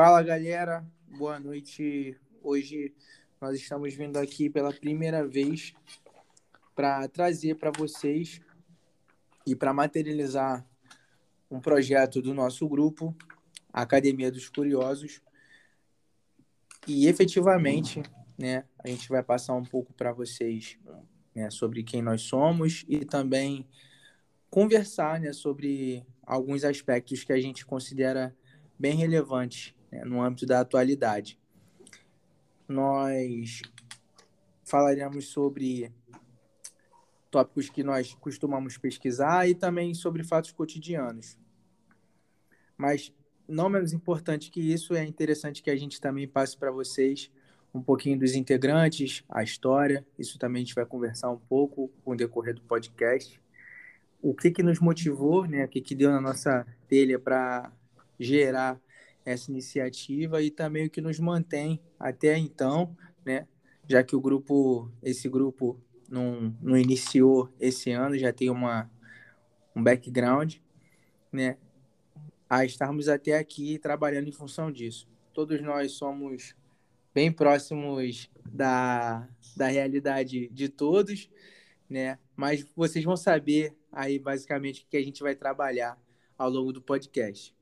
Fala galera, boa noite. Hoje nós estamos vindo aqui pela primeira vez para trazer para vocês e para materializar um projeto do nosso grupo, Academia dos Curiosos. E efetivamente, né, a gente vai passar um pouco para vocês né, sobre quem nós somos e também conversar né, sobre alguns aspectos que a gente considera bem relevantes né, no âmbito da atualidade. Nós falaremos sobre tópicos que nós costumamos pesquisar e também sobre fatos cotidianos. Mas não menos importante que isso, é interessante que a gente também passe para vocês um pouquinho dos integrantes, a história. Isso também a gente vai conversar um pouco com o decorrer do podcast. O que, que nos motivou, né? o que, que deu na nossa telha para gerar essa iniciativa e também o que nos mantém até então, né? Já que o grupo, esse grupo não, não iniciou esse ano, já tem uma, um background, né? A estarmos até aqui trabalhando em função disso. Todos nós somos bem próximos da, da realidade de todos, né? Mas vocês vão saber aí basicamente o que a gente vai trabalhar ao longo do podcast.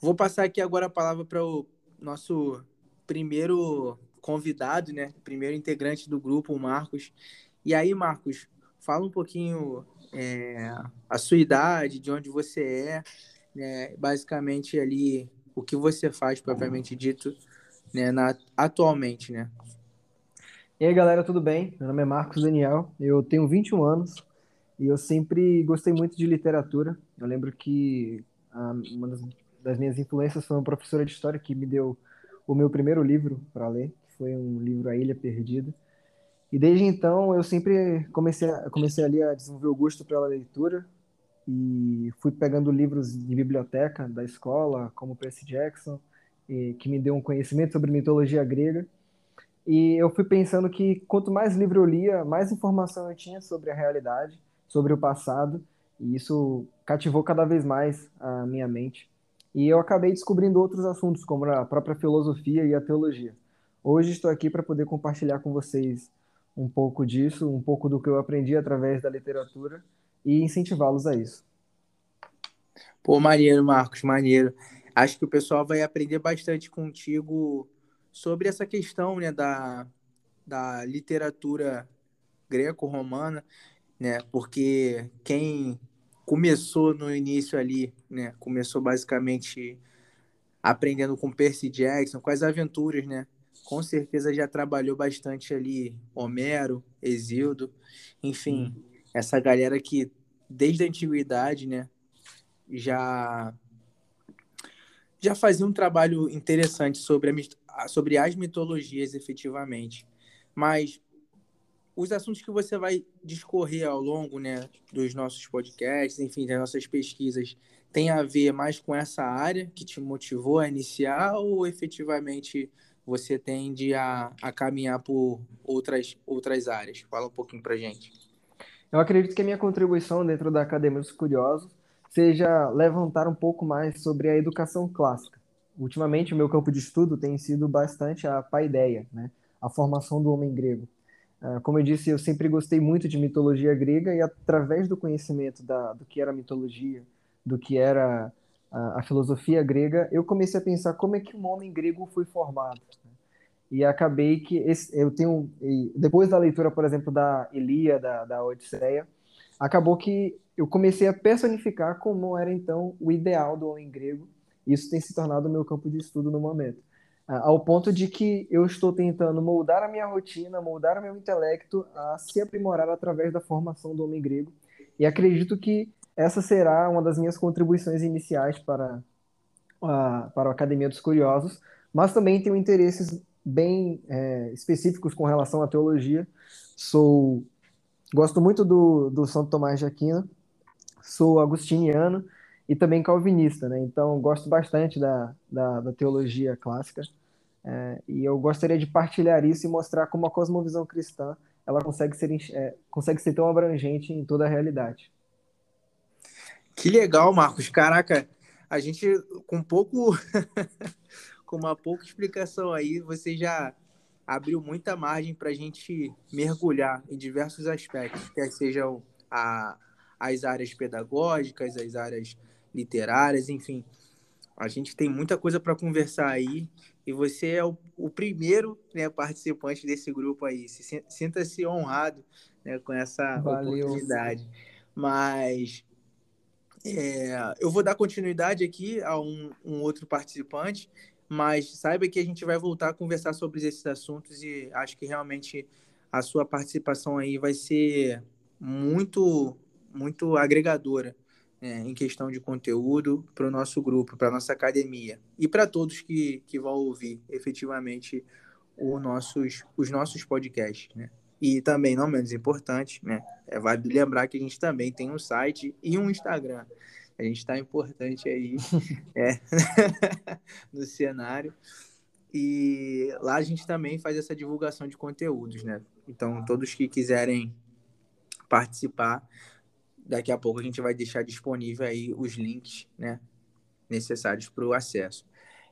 Vou passar aqui agora a palavra para o nosso primeiro convidado, né? Primeiro integrante do grupo, o Marcos. E aí, Marcos, fala um pouquinho é, a sua idade, de onde você é, né? basicamente ali o que você faz propriamente dito, né? Na, atualmente, né? E aí, galera, tudo bem? Meu nome é Marcos Daniel, eu tenho 21 anos e eu sempre gostei muito de literatura. Eu lembro que ah, uma das das minhas influências foi uma professora de história que me deu o meu primeiro livro para ler, que foi um livro A Ilha Perdida. E desde então eu sempre comecei a, comecei ali a desenvolver o gosto pela leitura e fui pegando livros de biblioteca da escola, como Percy Jackson, e, que me deu um conhecimento sobre mitologia grega. E eu fui pensando que quanto mais livro eu lia, mais informação eu tinha sobre a realidade, sobre o passado, e isso cativou cada vez mais a minha mente. E eu acabei descobrindo outros assuntos, como a própria filosofia e a teologia. Hoje estou aqui para poder compartilhar com vocês um pouco disso, um pouco do que eu aprendi através da literatura e incentivá-los a isso. Pô, maneiro, Marcos, maneiro. Acho que o pessoal vai aprender bastante contigo sobre essa questão né, da, da literatura greco-romana, né? Porque quem começou no início ali, né? Começou basicamente aprendendo com Percy Jackson, com as aventuras, né? Com certeza já trabalhou bastante ali Homero, Exildo, enfim, essa galera que desde a antiguidade, né, já já fazia um trabalho interessante sobre, a, sobre as mitologias efetivamente. Mas os assuntos que você vai discorrer ao longo né, dos nossos podcasts, enfim, das nossas pesquisas, tem a ver mais com essa área que te motivou a iniciar ou efetivamente você tende a, a caminhar por outras, outras áreas? Fala um pouquinho para gente. Eu acredito que a minha contribuição dentro da Academia dos Curiosos seja levantar um pouco mais sobre a educação clássica. Ultimamente, o meu campo de estudo tem sido bastante a paideia, né? a formação do homem grego. Ah, como eu disse, eu sempre gostei muito de mitologia grega e através do conhecimento da, do que era mitologia, do que era a, a, filosofia grega, eu comecei a pensar como é que um homem grego foi formado. Né? E acabei que esse, eu tenho, depois da leitura, por exemplo, da Ilíada, da, da Odisseia, acabou que eu comecei a personificar como era então o ideal do homem grego. Isso tem se tornado o meu campo de estudo no momento ao ponto de que eu estou tentando moldar a minha rotina, moldar o meu intelecto a se aprimorar através da formação do homem grego. E acredito que essa será uma das minhas contribuições iniciais para a, para a Academia dos Curiosos, mas também tenho interesses bem é, específicos com relação à teologia. Sou gosto muito do, do Santo Tomás de Aquino, sou agustiniano e também calvinista, né? Então gosto bastante da, da, da teologia clássica. É, e eu gostaria de partilhar isso e mostrar como a cosmovisão cristã ela consegue ser, é, consegue ser tão abrangente em toda a realidade. Que legal, Marcos. Caraca, a gente, com pouco, com uma pouca explicação aí, você já abriu muita margem para a gente mergulhar em diversos aspectos, quer sejam a, as áreas pedagógicas, as áreas literárias, enfim. A gente tem muita coisa para conversar aí e você é o, o primeiro né, participante desse grupo aí. Sinta-se honrado né, com essa Valeu. oportunidade. Mas é, eu vou dar continuidade aqui a um, um, outro participante, mas saiba que a gente vai voltar a conversar sobre esses assuntos e acho que realmente a sua participação aí vai ser muito, muito agregadora né, em questão de conteúdo para o nosso grupo, para a nossa academia e para todos que, que vão ouvir efetivamente os nossos, os nossos podcasts. Né? E também, não menos importante, né, é válido lembrar que a gente também tem um site e um Instagram. A gente está importante aí é, no cenário. E lá a gente também faz essa divulgação de conteúdos, né? Então, todos que quiserem participar, Daqui a pouco a gente vai deixar disponível aí os links, né, necessários para o acesso.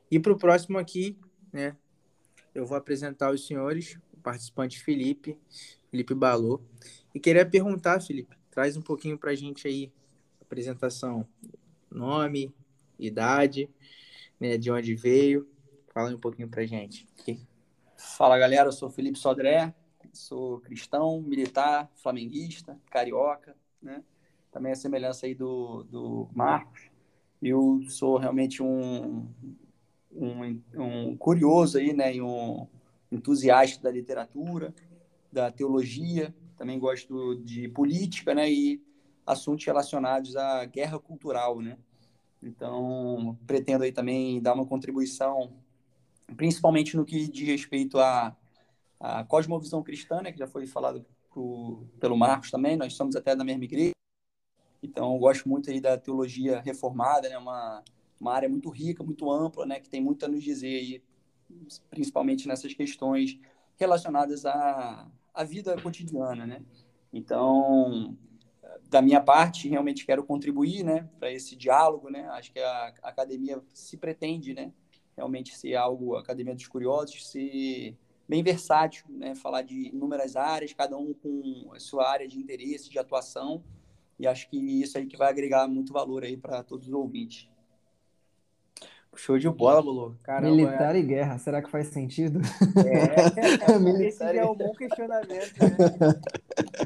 E para o próximo aqui, né, eu vou apresentar os senhores, o participante Felipe, Felipe Balô. E queria perguntar, Felipe, traz um pouquinho para a gente aí, apresentação, nome, idade, né, de onde veio. Fala um pouquinho para a gente. Fala, galera, eu sou Felipe Sodré, sou cristão, militar, flamenguista, carioca, né? Também a semelhança aí do, do Marcos. Eu sou realmente um, um, um curioso aí, né, e um entusiasta da literatura, da teologia, também gosto de política, né, e assuntos relacionados à guerra cultural, né. Então, pretendo aí também dar uma contribuição, principalmente no que diz respeito à, à cosmovisão cristã, né, que já foi falado pro, pelo Marcos também, nós somos até da mesma igreja, então, eu gosto muito aí da teologia reformada, né? Uma, uma área muito rica, muito ampla, né? Que tem muito a nos dizer aí, principalmente nessas questões relacionadas à, à vida cotidiana, né? Então, da minha parte, realmente quero contribuir, né? Para esse diálogo, né? Acho que a, academia se pretende, né? Realmente ser algo, a Academia dos Curiosos, ser bem versátil, né? Falar de inúmeras áreas, cada um com a sua área de interesse, de atuação, e acho que isso aí que vai agregar muito valor aí para todos os ouvintes. Show de bola, Bolo. Caramba, Militar é... e guerra, será que faz sentido? É, esse é um bom questionamento, né?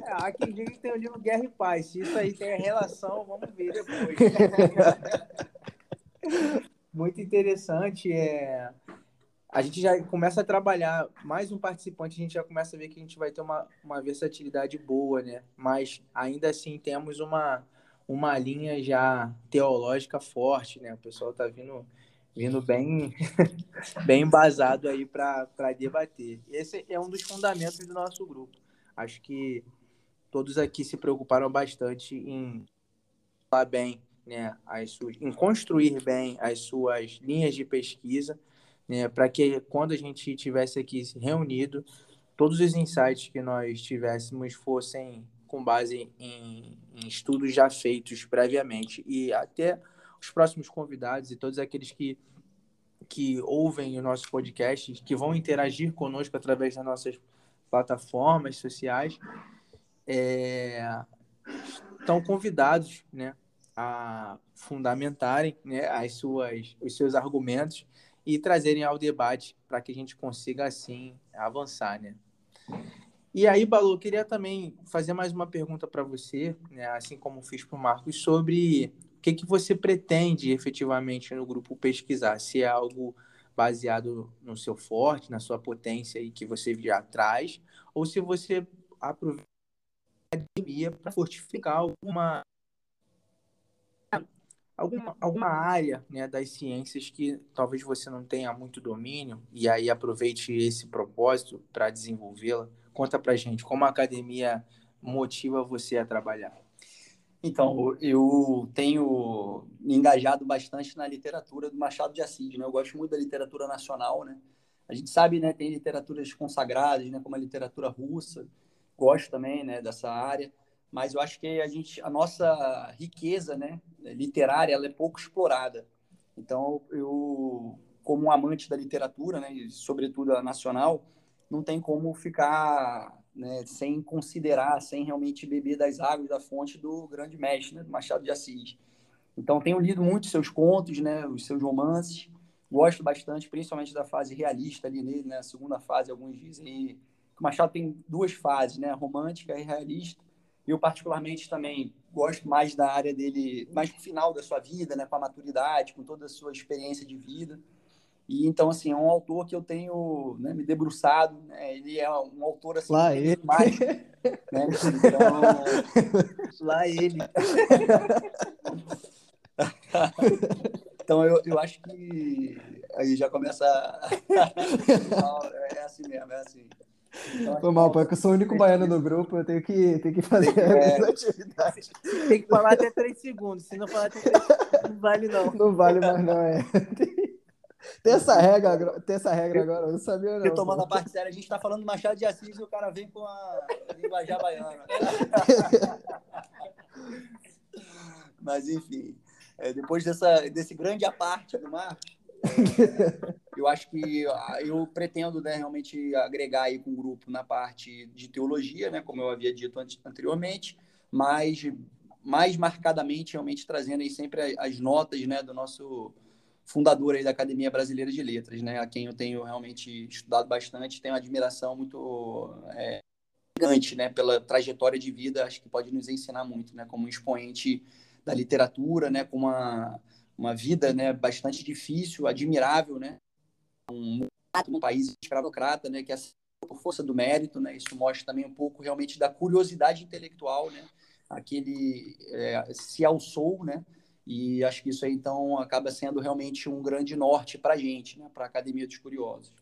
É, há quem diga que tem o livro Guerra e Paz. Se isso aí tem relação, vamos ver depois. Muito interessante. É a gente já começa a trabalhar mais um participante, a gente já começa a ver que a gente vai ter uma, uma versatilidade boa, né? Mas ainda assim temos uma, uma linha já teológica forte, né? O pessoal tá vindo, vindo bem, bem embasado aí para debater. Esse é um dos fundamentos do nosso grupo. Acho que todos aqui se preocuparam bastante em falar bem, né? As suas, em construir bem as suas linhas de pesquisa né, para que quando a gente tivesse aqui reunido, todos os insights que nós tivéssemos fossem com base em, em, estudos já feitos previamente. E até os próximos convidados e todos aqueles que que ouvem o nosso podcast, que vão interagir conosco através das nossas plataformas sociais, é, estão convidados, né, a fundamentarem, né, as suas, os seus argumentos e trazerem ao debate para que a gente consiga, assim, avançar, né? E aí, Balu, eu queria também fazer mais uma pergunta para você, né, assim como fiz para o Marcos, sobre o que, que você pretende efetivamente no grupo pesquisar, se é algo baseado no seu forte, na sua potência e que você já traz, ou se você aproveita a academia para fortificar alguma alguma, alguma área né, das ciências que talvez você não tenha muito domínio e aí aproveite esse propósito para desenvolvê-la. Conta para gente como a academia motiva você a trabalhar. Então, eu tenho me engajado bastante na literatura do Machado de Assis, né? Eu gosto muito da literatura nacional, né? A gente sabe, né, tem literaturas consagradas, né, como a literatura russa. Gosto também, né, dessa área mas eu acho que a gente, a nossa riqueza, né, literária, ela é pouco explorada. Então, eu, como um amante da literatura, né, sobretudo a nacional, não tem como ficar né, sem considerar, sem realmente beber das águas da fonte do grande mestre, né, do Machado de Assis. Então, tenho lido muito seus contos, né, os seus romances, gosto bastante, principalmente da fase realista ali nele, né, segunda fase, alguns dizem. O Machado tem duas fases, né, romântica e realista. Eu, particularmente, também gosto mais da área dele, mais no final da sua vida, né, com a maturidade, com toda a sua experiência de vida. E então, assim, é um autor que eu tenho né, me debruçado. Né? Ele é um autor assim. Lá ele. Mais, né? Então, lá ele. então, eu, eu acho que aí já começa. é assim mesmo, é assim. Então, Foi mal, porque eu sou o único baiano do grupo, eu tenho que, tenho que fazer é, atividade. Tem que falar até 3 segundos, se não falar até 3 segundos, não vale não. Não vale mais não, é. Tem essa regra, tem essa regra agora, eu não sabia não. Retomando a parte séria, a gente está falando do Machado de Assis e o cara vem com a linguajar baiana. Mas, enfim, é, depois dessa, desse grande aparte do Marcos, é, eu acho que ah, eu pretendo né, realmente agregar aí com o grupo na parte de teologia, né, como eu havia dito anteriormente, mas mais marcadamente realmente trazendo aí sempre as notas né, do nosso fundador aí da Academia Brasileira de Letras, né, a quem eu tenho realmente estudado bastante, tenho uma admiração muito é, gigante, né, pela trajetória de vida, acho que pode nos ensinar muito, né, como um expoente da literatura, né, com uma uma vida né, bastante difícil, admirável, né? Um, um país escravocrata, né, que é por força do mérito, né? Isso mostra também um pouco realmente da curiosidade intelectual, né? Aquele é, se alçou, né? E acho que isso aí então acaba sendo realmente um grande norte para a gente, né? Para a Academia dos Curiosos.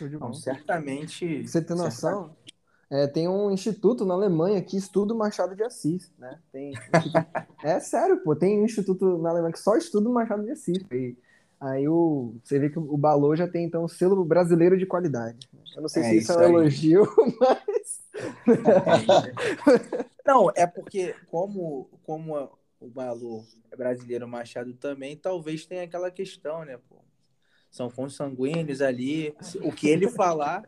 Então, certamente. Você tem noção? Certamente. É, tem um instituto na Alemanha que estuda o Machado de Assis, né? Tem, é sério, pô, tem um instituto na Alemanha que só estuda o Machado de Assis. E aí o, você vê que o Balô já tem, então, o selo brasileiro de qualidade. Eu não sei é se isso, é um elogio, mas... não, é porque como, como o Balô é brasileiro, o Machado também, talvez tenha aquela questão, né, pô? São consanguíneos ali, o que ele falar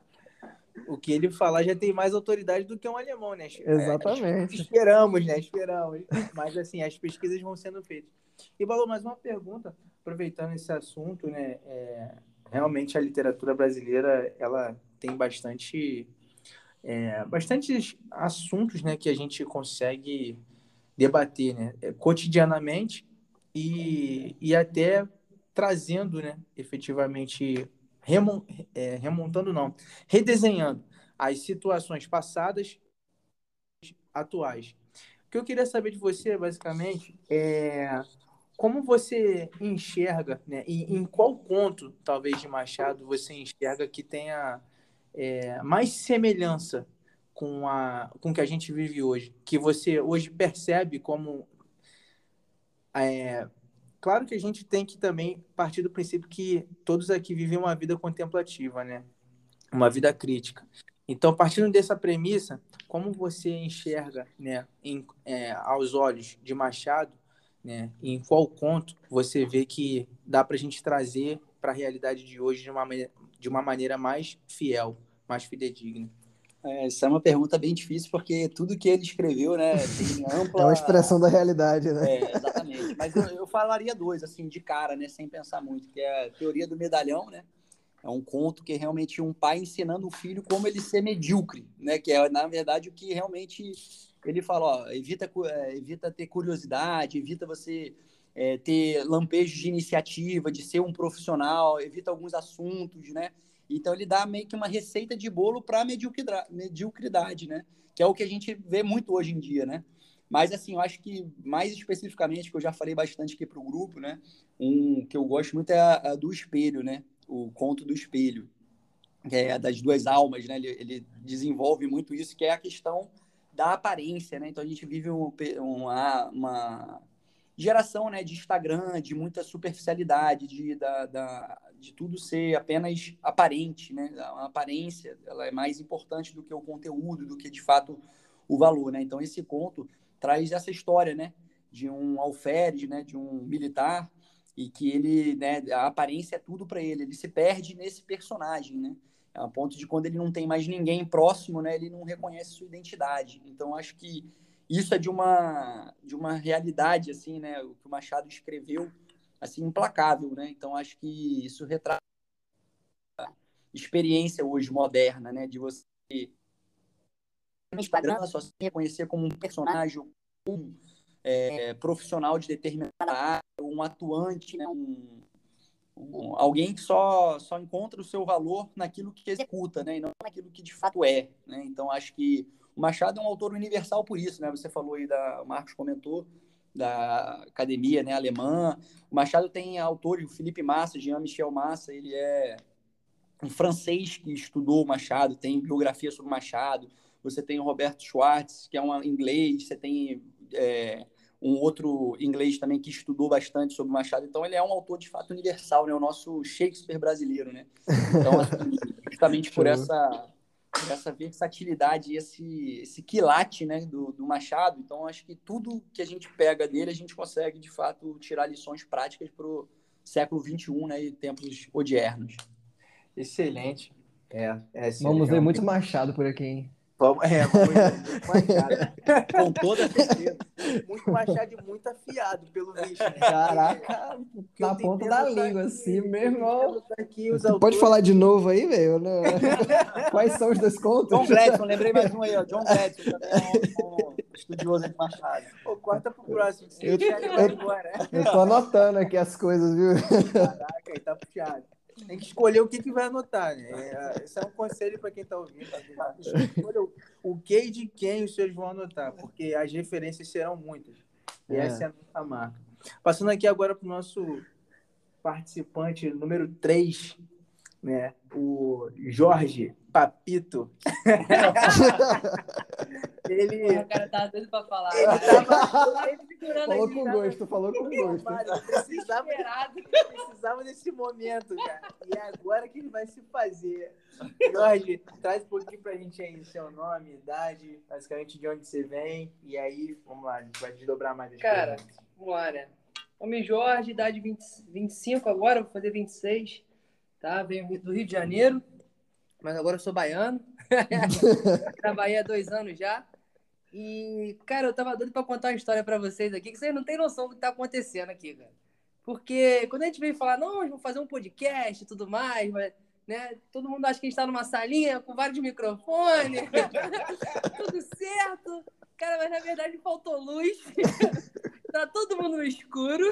o que ele falar já tem mais autoridade do que um alemão, né? É, Exatamente. É, esperamos, né? Esperamos. Mas, assim, as pesquisas vão sendo feitas. E, Balou, mais uma pergunta, aproveitando esse assunto, né? É, realmente a literatura brasileira, ela tem bastante... É, bastantes assuntos, né? Que a gente consegue debater, né? É, cotidianamente e, e até trazendo, né? Efetivamente é, remontando não, redesenhando as situações passadas atuais. O que eu queria saber de você, basicamente, é como você enxerga, né, e em qual ponto, talvez, de Machado você enxerga que tenha é, mais semelhança com, a, com que a gente vive hoje, que você hoje percebe como é, Claro que a gente tem que também partir do princípio que todos aqui vivem uma vida contemplativa, né? Uma vida crítica. Então, partindo dessa premissa, como você enxerga, né, em, é, aos olhos de Machado, né, em qual conto você vê que dá para a gente trazer para a realidade de hoje de uma, de uma maneira mais fiel, mais fidedigna? É, essa é uma pergunta bem difícil, porque tudo que ele escreveu, né, tem ampla... É uma expressão da realidade, né? É, exatamente. Mas eu, eu, falaria dois, assim, de cara, né, sem pensar muito, que é a teoria do medalhão, né? É um conto que é realmente um pai ensinando o filho como ele ser medíocre, né? Que é, na verdade, o que realmente ele fala, ó, evita, é, evita ter curiosidade, evita você é, ter lampejos de iniciativa, de ser um profissional, evita alguns assuntos, né? Então ele dá meio que uma receita de bolo para mediocridade, né? Que é o que a gente vê muito hoje em dia, né? Mas assim, eu acho que mais especificamente, que eu já falei bastante aqui para o grupo, né? Um que eu gosto muito é a, a, do espelho, né? O conto do espelho, que é das duas almas, né? Ele, ele, desenvolve muito isso, que é a questão da aparência, né? Então a gente vive um, uma, uma geração né, de Instagram, de muita superficialidade, de, da, da, de tudo ser apenas aparente, né? A aparência ela é mais importante do que o conteúdo, do que de fato o valor, né? Então esse conto traz essa história, né? De um alferes, né? De um militar e que ele, né, a aparência é tudo para ele, ele se perde nesse personagem, né? A ponto de quando ele não tem mais ninguém próximo, né, ele não reconhece sua identidade. Então acho que isso é de uma de uma realidade assim, né, o que o Machado escreveu assim implacável, né? Então acho que isso retrata a experiência hoje moderna, né, de você no só se reconhecer como um personagem, um é, profissional de determinada área, um atuante, né, um, um, alguém que só, só encontra o seu valor naquilo que executa, né, e não naquilo que de fato é. Né? Então, acho que o Machado é um autor universal por isso. Né? Você falou aí, da, o Marcos comentou, da academia né, alemã. O Machado tem autores, o Felipe Massa, Jean-Michel Massa, ele é um francês que estudou o Machado, tem biografia sobre o Machado. Você tem o Roberto Schwartz, que é um inglês, você tem é, um outro inglês também que estudou bastante sobre Machado. Então, ele é um autor de fato universal, né? O nosso Shakespeare brasileiro, né? Então, assim, justamente por essa, essa versatilidade e esse, esse quilate né, do, do Machado. Então, acho que tudo que a gente pega dele, a gente consegue, de fato, tirar lições práticas para o século XXI né, e tempos odiernos. Excelente. É, é Vamos ver muito Machado por aqui, hein? Vamos, é, muito, muito machado. Com toda certeza. Muito machado e muito afiado, pelo visto. Né? Caraca, na ponta da língua, aqui, assim, meu irmão. Aqui, Você autores... pode falar de novo aí, velho? Quais são os descontos? John Gladson, lembrei mais um aí, ó. John Gladson também é um, um estudioso de Machado. Pô, corta pro próximo. Eu, eu, eu, eu tô anotando aqui as coisas, viu? Caraca, aí tá puxado. Tem que escolher o que, que vai anotar, né? É, esse é um conselho para quem está ouvindo. Escolha o, o que e de quem os senhores vão anotar, porque as referências serão muitas. E é. essa é a nossa marca. Passando aqui agora para o nosso participante número 3, né? o Jorge Papito. ele. O cara tá doido pra falar. Ele tava ele falou com gosto, falou com gosto. Precisava, precisava desse momento, cara. E é agora que ele vai se fazer. Jorge, traz um pouquinho pra gente aí seu nome, idade, basicamente de onde você vem. E aí, vamos lá, a gente vai desdobrar mais as Cara, vamos lá, né? Nome Jorge, idade 20, 25 agora, vou fazer 26. Tá? Venho do Rio de Janeiro mas agora eu sou baiano. Trabalhei há dois anos já. E, cara, eu tava doido pra contar uma história pra vocês aqui, que vocês não têm noção do que tá acontecendo aqui, cara. Porque quando a gente veio falar, não, vamos fazer um podcast e tudo mais, mas, né, todo mundo acha que a gente tá numa salinha com vários microfones, tudo certo. Cara, mas na verdade faltou luz. tá todo mundo no escuro.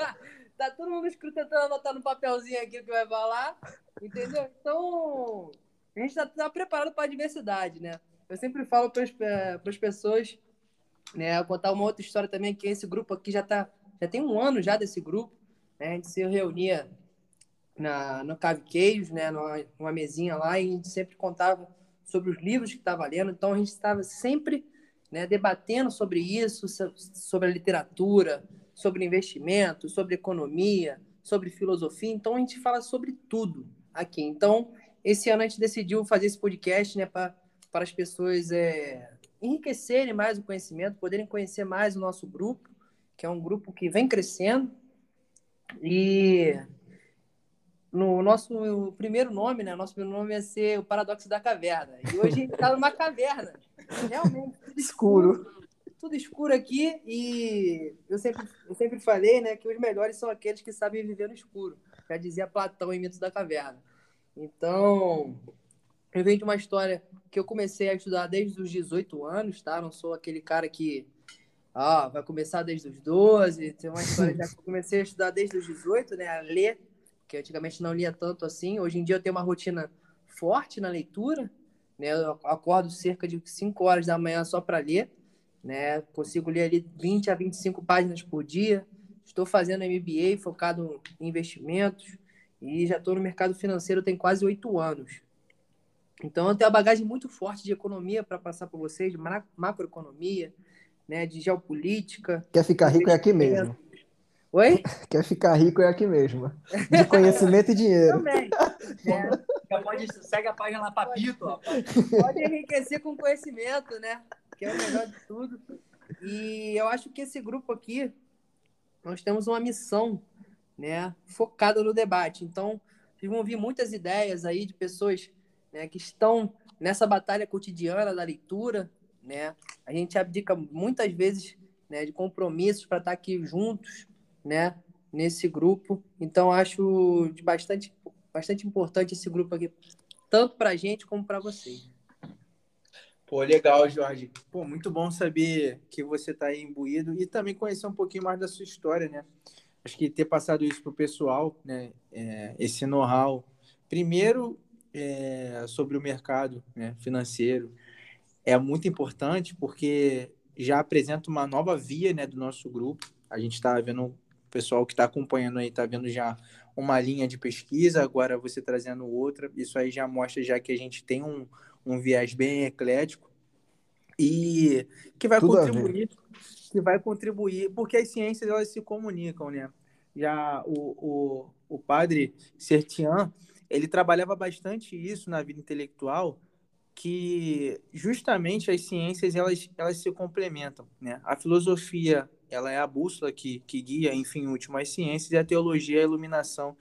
tá todo mundo no escuro tentando anotar no papelzinho aqui o que vai falar. Entendeu? Então, a gente está tá preparado para a diversidade, né? Eu sempre falo para as pessoas, né, contar uma outra história também, que esse grupo aqui já tá, já tem um ano já desse grupo, né? A gente se reunia na, no Cave Queijos, né, numa, numa mesinha lá, e a gente sempre contava sobre os livros que estava lendo, então a gente estava sempre né, debatendo sobre isso, sobre a literatura, sobre investimento, sobre economia, sobre filosofia, então a gente fala sobre tudo, aqui. Então, esse ano a gente decidiu fazer esse podcast, né, para as pessoas é, enriquecerem mais o conhecimento, poderem conhecer mais o nosso grupo, que é um grupo que vem crescendo. E no nosso primeiro nome, né? Nosso primeiro nome ia ser o Paradoxo da Caverna. E hoje a gente está numa caverna. Realmente, tudo escuro. escuro. Tudo escuro aqui e eu sempre, eu sempre falei, né, que os melhores são aqueles que sabem viver no escuro já dizia Platão em Mitos da Caverna. Então, eu venho de uma história que eu comecei a estudar desde os 18 anos, tá? Não sou aquele cara que ah, vai começar desde os 12. Tem uma história já que eu comecei a estudar desde os 18, né? A ler, que antigamente não lia tanto assim. Hoje em dia eu tenho uma rotina forte na leitura, né? Eu acordo cerca de 5 horas da manhã só para ler, né? Consigo ler ali 20 a 25 páginas por dia. Estou fazendo MBA focado em investimentos e já estou no mercado financeiro tem quase oito anos. Então, eu tenho uma bagagem muito forte de economia para passar para vocês, de macroeconomia, né, de geopolítica. Quer ficar rico é aqui mesmo. Oi? Quer ficar rico é aqui mesmo. De conhecimento e dinheiro. Também. É. Pode, segue a página lá, Papito. Ó. Pode enriquecer com conhecimento, né? Que é o melhor de tudo. E eu acho que esse grupo aqui, nós temos uma missão né, focada no debate. Então, vocês vão ouvir muitas ideias aí de pessoas né, que estão nessa batalha cotidiana da leitura, né? A gente abdica muitas vezes né, de compromissos para estar aqui juntos, né, nesse grupo. Então, acho bastante, bastante importante esse grupo aqui, tanto para a gente como para vocês. Pô, legal, Jorge. Pô, muito bom saber que você está aí imbuído e também conhecer um pouquinho mais da sua história, né? Acho que ter passado isso para o pessoal, né? É, esse know-how, primeiro é, sobre o mercado né, financeiro, é muito importante porque já apresenta uma nova via né, do nosso grupo. A gente está vendo, o pessoal que está acompanhando aí está vendo já uma linha de pesquisa, agora você trazendo outra. Isso aí já mostra já que a gente tem um, um viés bem eclético e que vai Tudo contribuir, que vai contribuir, porque as ciências elas se comunicam, né? Já o, o, o padre Sertian, ele trabalhava bastante isso na vida intelectual, que justamente as ciências elas, elas se complementam, né? A filosofia ela é a bússola que, que guia, enfim, últimas ciências e a teologia é a iluminação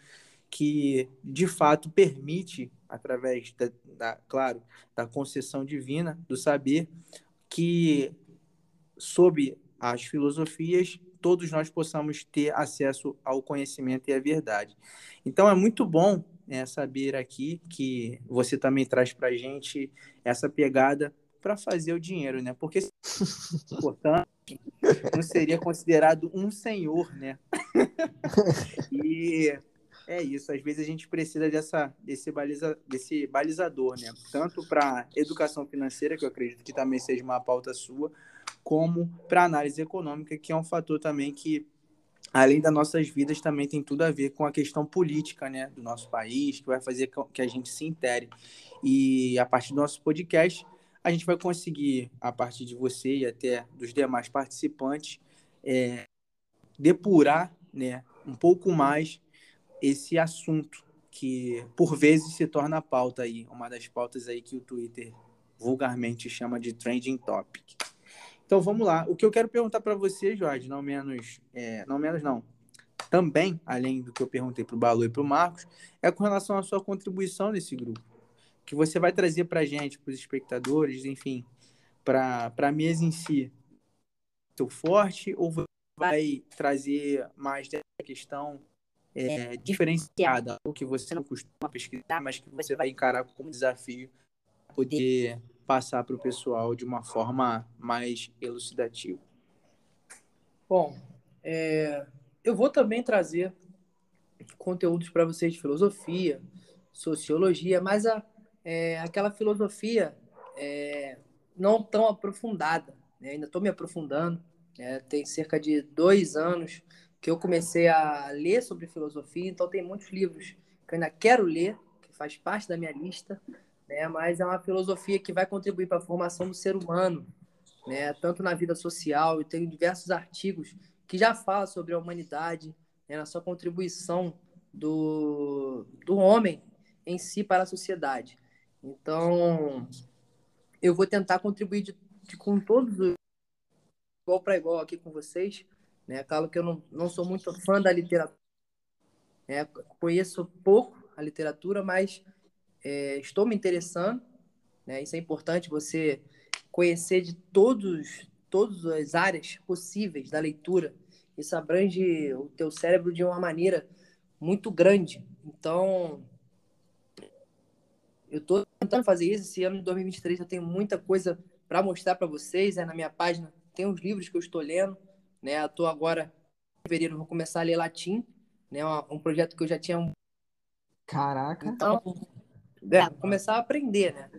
que de fato permite através da, da, claro, da concessão divina, do saber, que sob as filosofias todos nós possamos ter acesso ao conhecimento e à verdade. Então é muito bom né, saber aqui que você também traz para a gente essa pegada para fazer o dinheiro, né? Porque portanto não seria considerado um senhor, né? e é isso, às vezes a gente precisa dessa, desse, baliza, desse balizador, né? Tanto para educação financeira, que eu acredito que também seja uma pauta sua, como para análise econômica, que é um fator também que, além das nossas vidas, também tem tudo a ver com a questão política, né? Do nosso país, que vai fazer que a gente se intere. E a partir do nosso podcast, a gente vai conseguir, a partir de você e até dos demais participantes, é, depurar né, um pouco mais esse assunto que por vezes se torna pauta aí, uma das pautas aí que o Twitter vulgarmente chama de trending topic. Então vamos lá. O que eu quero perguntar para você, Jorge, não menos, é, não menos não, também, além do que eu perguntei para o Balu e para o Marcos, é com relação à sua contribuição nesse grupo, que você vai trazer para a gente, para os espectadores, enfim, para a mesa em si, seu forte ou você vai trazer mais dessa questão é, diferenciada, o que você não costuma pesquisar, mas que você vai encarar como desafio poder passar para o pessoal de uma forma mais elucidativa. Bom, é, eu vou também trazer conteúdos para vocês de filosofia, sociologia, mas a, é, aquela filosofia é, não tão aprofundada. Né? Ainda estou me aprofundando. Né? Tem cerca de dois anos que eu comecei a ler sobre filosofia, então tem muitos livros que eu ainda quero ler, que faz parte da minha lista, né? Mas é uma filosofia que vai contribuir para a formação do ser humano, né? Tanto na vida social, e tem diversos artigos que já falam sobre a humanidade, né? na sua contribuição do, do homem em si para a sociedade. Então, eu vou tentar contribuir de, de com todos igual para igual aqui com vocês, né? Claro que eu não, não sou muito fã da literatura, né? conheço pouco a literatura, mas é, estou me interessando. Né? Isso é importante, você conhecer de todos, todas as áreas possíveis da leitura. Isso abrange o teu cérebro de uma maneira muito grande. Então, eu estou tentando fazer isso. Esse ano de 2023 eu tenho muita coisa para mostrar para vocês. É, na minha página tem os livros que eu estou lendo né? Estou agora em fevereiro vou começar a ler latim, né? Um projeto que eu já tinha. Caraca. Então, é, vou começar a aprender, né?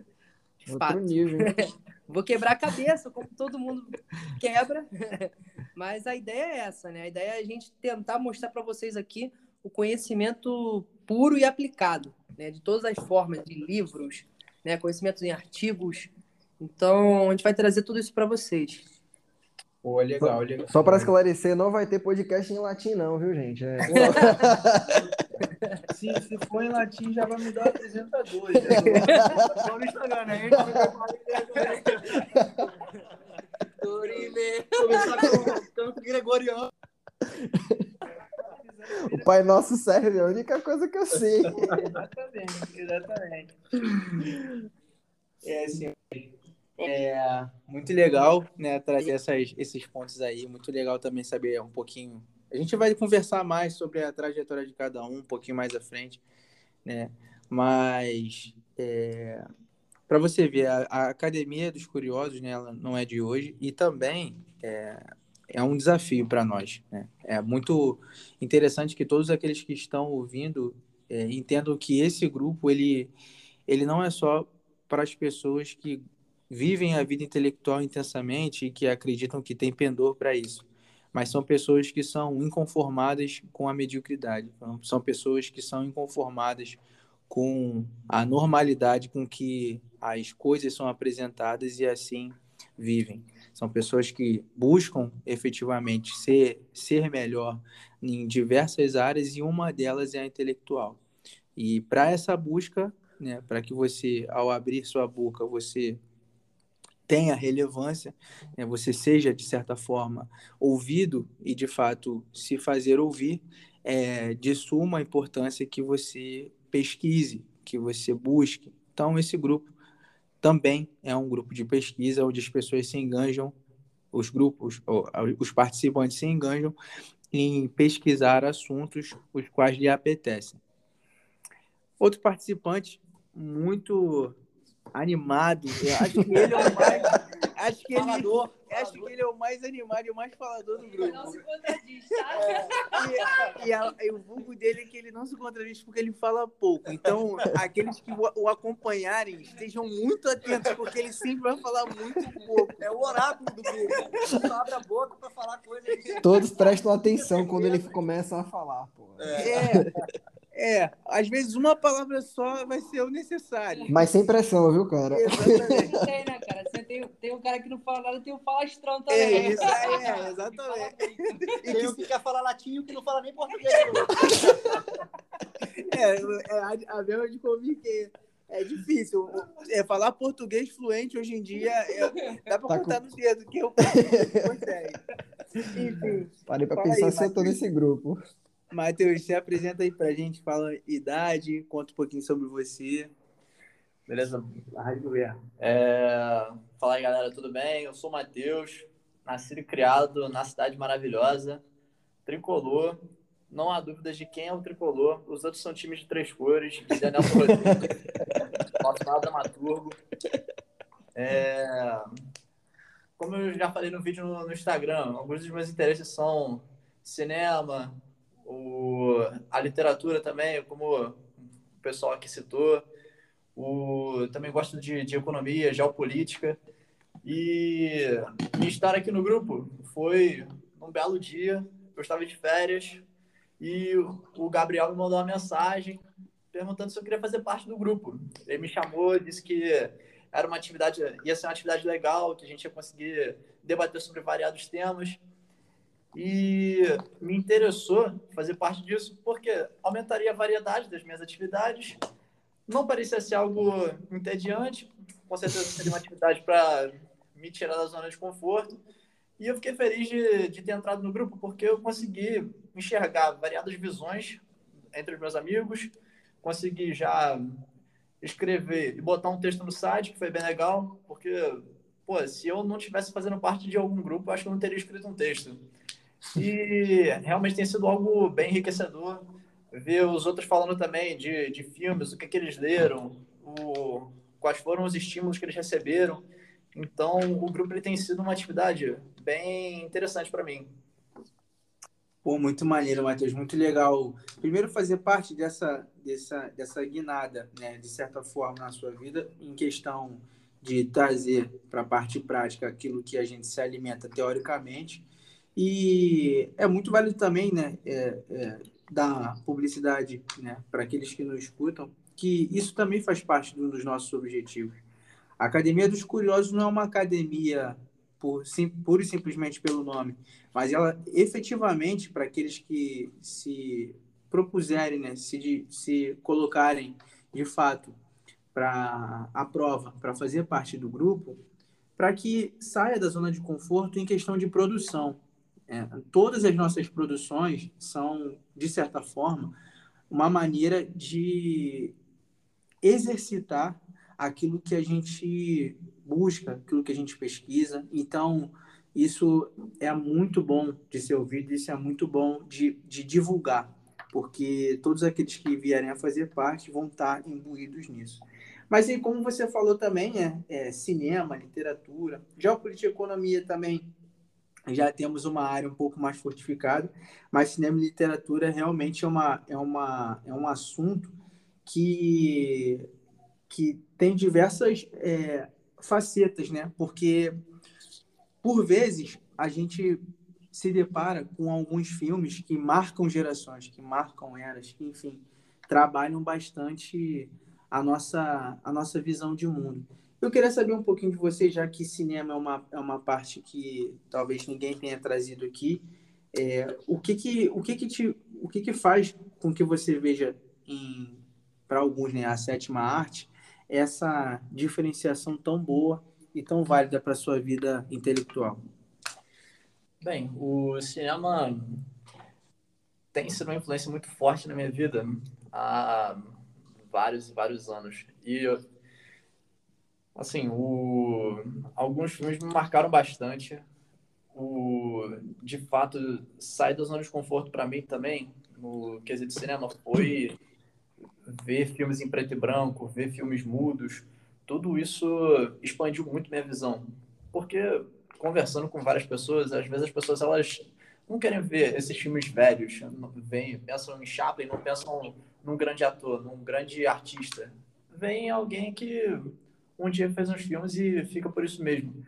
De Outro fato. nível. vou quebrar a cabeça, como todo mundo quebra. Mas a ideia é essa, né? A ideia é a gente tentar mostrar para vocês aqui o conhecimento puro e aplicado, né? De todas as formas, de livros, né? Conhecimentos em artigos. Então, a gente vai trazer tudo isso para vocês. Pô, legal, só, legal. Só para esclarecer, não vai ter podcast em latim, não, viu, gente? É. se, se for em latim, já vai mudar o apresentador. Né? Só no Instagram, né? Dorime. Começar com o canto gregoriano. O Pai Nosso serve, é a única coisa que eu sei. exatamente, exatamente. É assim, é muito legal, né, trazer essas, esses pontos aí. Muito legal também saber um pouquinho. A gente vai conversar mais sobre a trajetória de cada um um pouquinho mais à frente, né? Mas é, para você ver, a, a, academia dos curiosos, né, ela não é de hoje e também é, é um desafio para nós. Né? É muito interessante que todos aqueles que estão ouvindo é, entendam que esse grupo ele, ele não é só para as pessoas que vivem a vida intelectual intensamente e que acreditam que tem pendor para isso. Mas são pessoas que são inconformadas com a mediocridade, são pessoas que são inconformadas com a normalidade com que as coisas são apresentadas e assim vivem. São pessoas que buscam efetivamente ser, ser melhor em diversas áreas e uma delas é a intelectual. E para essa busca, né, para que você, ao abrir sua boca, você tenha relevância, né, você seja, de certa forma, ouvido e, de fato, se fazer ouvir, é de suma importância que você pesquise, que você busque. Então, esse grupo também é um grupo de pesquisa onde as pessoas se enganjam, os grupos, os participantes se enganjam em pesquisar assuntos os quais lhe apetecem. Outro participante muito animado. Eu acho que ele é o mais. Acho que falador, ele, acho que ele é o mais animado e o mais falador do grupo. Não se contradiz, tá? É, e, e, a, e, o vulgo dele é que ele não se contradiz porque ele fala pouco. Então, aqueles que o, o, acompanharem estejam muito atentos, porque ele sempre vai falar muito pouco. É o oráculo do grupo. Ele abre a boca para falar coisas. Todos prestam atenção quando ele começa a falar, pô. É. é. É, às vezes uma palavra só vai ser o necessário. Mas sem pressão, viu, cara? Exatamente. Tem, né, cara? Você tem, tem um cara que não fala nada, tem um falastrão também. É, isso aí, é, exatamente. E tem um que quer falar latim e o que não fala nem português. é, é a, a mesma de comigo que é difícil. É, falar português fluente hoje em dia é, dá pra tá contar com... no dedo que eu consegue. Enfim. Parei pra pensar aí, se eu tô nesse grupo. Matheus, se apresenta aí pra gente, fala idade, conta um pouquinho sobre você. Beleza? Rádio Governo. É... Fala aí, galera, tudo bem? Eu sou o Matheus, nascido e criado na cidade maravilhosa, tricolor. Não há dúvidas de quem é o tricolor. Os outros são times de três cores, Daniel Rodrigues, nosso lado dramaturgo. É... Como eu já falei no vídeo no Instagram, alguns dos meus interesses são cinema, o, a literatura também, como o pessoal aqui citou. O, também gosto de, de economia, geopolítica. E, e estar aqui no grupo foi um belo dia. Eu estava de férias e o Gabriel me mandou uma mensagem perguntando se eu queria fazer parte do grupo. Ele me chamou, disse que era uma atividade, ia ser uma atividade legal, que a gente ia conseguir debater sobre variados temas. E me interessou fazer parte disso porque aumentaria a variedade das minhas atividades. Não parecia ser algo entediante, com certeza seria uma atividade para me tirar da zona de conforto. E eu fiquei feliz de, de ter entrado no grupo porque eu consegui enxergar variadas visões entre os meus amigos, consegui já escrever e botar um texto no site, que foi bem legal, porque, pô, se eu não estivesse fazendo parte de algum grupo, acho que eu não teria escrito um texto. E realmente tem sido algo bem enriquecedor ver os outros falando também de, de filmes, o que, que eles leram, o, quais foram os estímulos que eles receberam. Então, o grupo ele tem sido uma atividade bem interessante para mim. Pô, muito maneiro, Matheus, muito legal. Primeiro, fazer parte dessa, dessa, dessa guinada, né, de certa forma, na sua vida, em questão de trazer para a parte prática aquilo que a gente se alimenta teoricamente e é muito válido também, né, é, é, dar publicidade né, para aqueles que nos escutam, que isso também faz parte de um dos nossos objetivos. A Academia dos Curiosos não é uma academia por, sim, pura e simplesmente pelo nome, mas ela efetivamente, para aqueles que se propuserem, né, se, se colocarem de fato para a prova, para fazer parte do grupo, para que saia da zona de conforto em questão de produção é, todas as nossas produções são, de certa forma, uma maneira de exercitar aquilo que a gente busca, aquilo que a gente pesquisa. Então, isso é muito bom de ser ouvido, isso é muito bom de, de divulgar, porque todos aqueles que vierem a fazer parte vão estar imbuídos nisso. Mas aí, como você falou também, é, é cinema, literatura, geopolítica e economia também já temos uma área um pouco mais fortificada, mas cinema e literatura realmente é, uma, é, uma, é um assunto que, que tem diversas é, facetas, né? Porque, por vezes, a gente se depara com alguns filmes que marcam gerações, que marcam eras, que, enfim, trabalham bastante a nossa, a nossa visão de mundo. Eu queria saber um pouquinho de você, já que cinema é uma, é uma parte que talvez ninguém tenha trazido aqui. É, o que que, o que, que, te, o que, que faz com que você veja, para alguns, né, a sétima arte, essa diferenciação tão boa e tão válida para sua vida intelectual? Bem, o cinema tem sido uma influência muito forte na minha vida há vários e vários anos. E Assim, o... alguns filmes me marcaram bastante. O... De fato, sair da zona de conforto para mim também, no quesito cinema, foi ver filmes em preto e branco, ver filmes mudos. Tudo isso expandiu muito minha visão. Porque, conversando com várias pessoas, às vezes as pessoas elas não querem ver esses filmes velhos. Vem, pensam em Chaplin, não pensam num grande ator, num grande artista. Vem alguém que um dia fez uns filmes e fica por isso mesmo.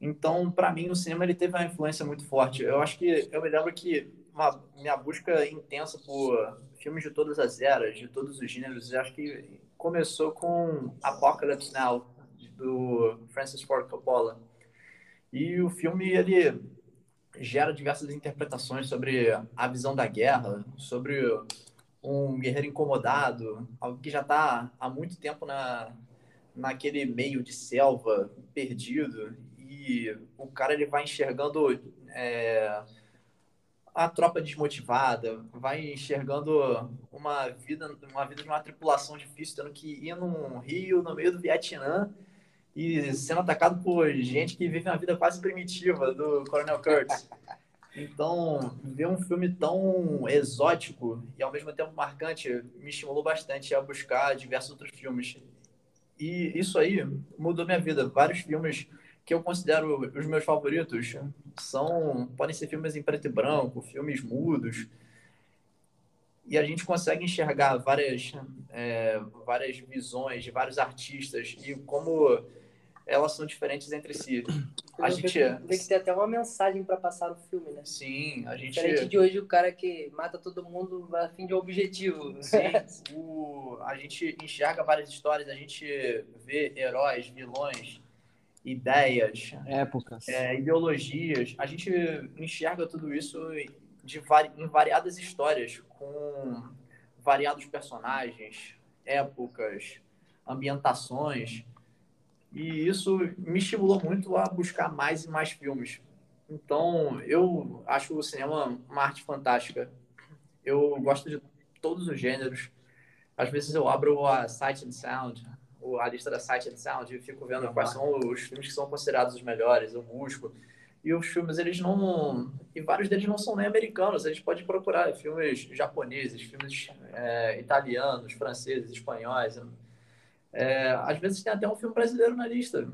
Então, para mim, o cinema ele teve uma influência muito forte. Eu acho que eu me lembro que uma, minha busca intensa por filmes de todas as eras, de todos os gêneros, acho que começou com Apocalypse Now do Francis Ford Coppola. E o filme ele gera diversas interpretações sobre a visão da guerra, sobre um guerreiro incomodado, alguém que já está há muito tempo na, naquele meio de selva perdido e o cara ele vai enxergando é, a tropa desmotivada, vai enxergando uma vida, uma vida de uma tripulação difícil, tendo que ir num rio no meio do Vietnã e sendo atacado por gente que vive uma vida quase primitiva do Coronel Kurtz. Então, ver um filme tão exótico e ao mesmo tempo marcante me estimulou bastante a buscar diversos outros filmes. E isso aí mudou minha vida. Vários filmes que eu considero os meus favoritos são podem ser filmes em preto e branco, filmes mudos. E a gente consegue enxergar várias, é, várias visões de vários artistas e como elas são diferentes entre si. A gente tem que ter até uma mensagem para passar no filme, né? Sim, a gente. Diferente de hoje, o cara que mata todo mundo a fim de objetivo. Sim, o... a gente enxerga várias histórias, a gente vê heróis, vilões, ideias, épocas, é, ideologias. A gente enxerga tudo isso de vari... em variadas histórias, com variados personagens, épocas, ambientações. E isso me estimulou muito a buscar mais e mais filmes. Então, eu acho o cinema uma arte fantástica. Eu gosto de todos os gêneros. Às vezes eu abro a Sight and Sound, a lista da Sight and Sound, e fico vendo quais são os filmes que são considerados os melhores, eu busco. E os filmes, eles não. E vários deles não são nem americanos, a gente pode procurar filmes japoneses, filmes é, italianos, franceses, espanhóis. É, às vezes tem até um filme brasileiro na lista.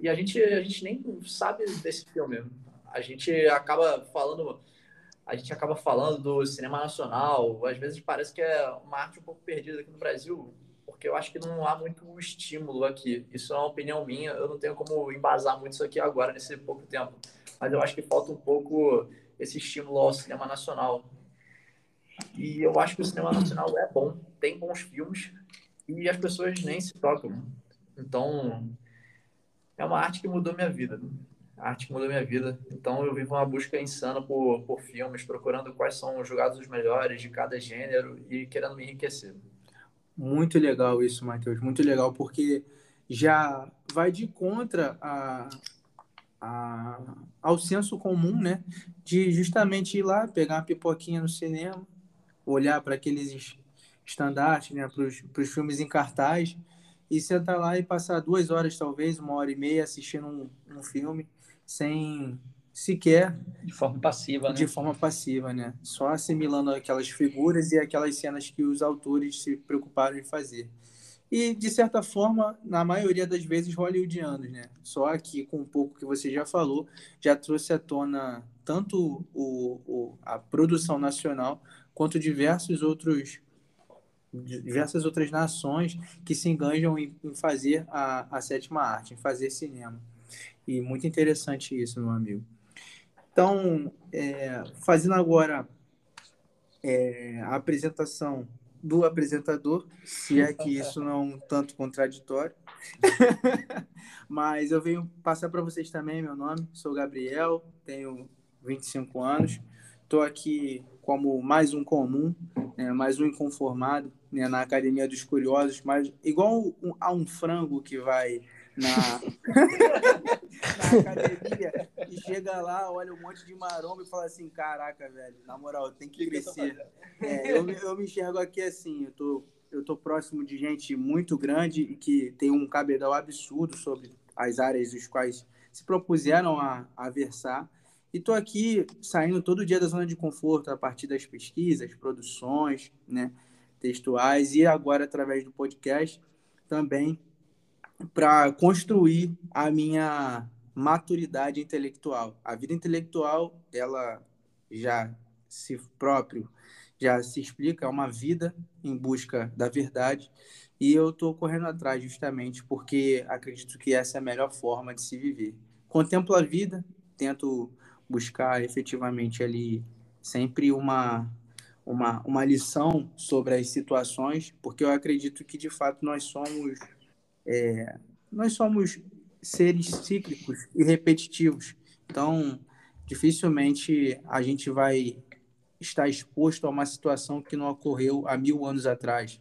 E a gente, a gente nem sabe desse filme. A gente acaba falando. A gente acaba falando do cinema nacional. Às vezes parece que é uma arte um pouco perdida aqui no Brasil, porque eu acho que não há muito estímulo aqui. Isso é uma opinião minha. Eu não tenho como embasar muito isso aqui agora, nesse pouco tempo. Mas eu acho que falta um pouco esse estímulo ao cinema nacional. E eu acho que o cinema nacional é bom. Tem bons filmes, e as pessoas nem se tocam. Então, é uma arte que mudou minha vida. A arte que mudou minha vida. Então, eu vivo uma busca insana por, por filmes, procurando quais são os jogados os melhores de cada gênero e querendo me enriquecer. Muito legal isso, Matheus. Muito legal, porque já vai de contra a, a, ao senso comum, né? De justamente ir lá, pegar uma pipoquinha no cinema, olhar para aqueles estandartes, né? Para os filmes em cartaz e sentar lá e passar duas horas, talvez, uma hora e meia assistindo um, um filme sem sequer de forma passiva, né? De forma passiva, né? Só assimilando aquelas figuras e aquelas cenas que os autores se preocuparam em fazer. E, de certa forma, na maioria das vezes, hollywoodianos, né? Só que, com um pouco que você já falou, já trouxe à tona tanto o, o, a produção nacional quanto diversos outros diversas outras nações que se engajam em, em fazer a, a sétima arte, em fazer cinema. E muito interessante isso, meu amigo. Então, é, fazendo agora é, a apresentação do apresentador, se é que isso não é um tanto contraditório. Mas eu venho passar para vocês também meu nome. Sou Gabriel, tenho 25 anos. Estou aqui como mais um comum, né, mais um inconformado né, na Academia dos Curiosos, mas igual a um frango que vai na, na academia e chega lá, olha um monte de maromba e fala assim, caraca, velho, na moral, tem que crescer. É, eu, eu me enxergo aqui assim, eu tô, eu tô próximo de gente muito grande e que tem um cabedal absurdo sobre as áreas dos quais se propuseram a, a versar. E estou aqui saindo todo dia da zona de conforto a partir das pesquisas, produções, né, textuais e agora através do podcast também para construir a minha maturidade intelectual. A vida intelectual, ela já se próprio já se explica, é uma vida em busca da verdade, e eu estou correndo atrás justamente porque acredito que essa é a melhor forma de se viver. Contemplo a vida, tento buscar efetivamente ali sempre uma uma, uma lição sobre as situações, porque eu acredito que de fato nós somos é, nós somos seres cíclicos e repetitivos. Então, dificilmente a gente vai estar exposto a uma situação que não ocorreu há mil anos atrás,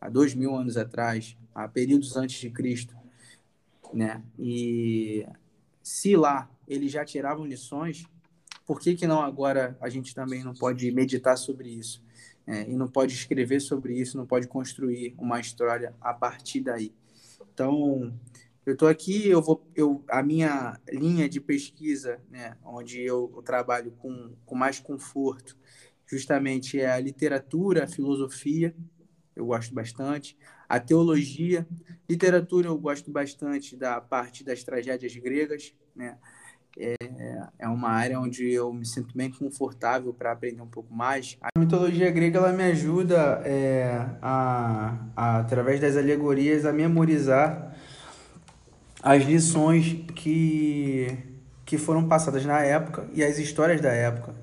há dois mil anos atrás, há períodos antes de Cristo, né? E se lá eles já tiravam lições, por que, que não agora a gente também não pode meditar sobre isso? É, e não pode escrever sobre isso, não pode construir uma história a partir daí. Então, eu estou aqui, eu vou, eu, a minha linha de pesquisa, né, onde eu, trabalho com, com mais conforto, justamente é a literatura, a filosofia, eu gosto bastante, a teologia, literatura eu gosto bastante da parte das tragédias gregas, né, é, é uma área onde eu me sinto bem confortável para aprender um pouco mais. A mitologia grega ela me ajuda é, a, a, através das alegorias, a memorizar as lições que, que foram passadas na época e as histórias da época,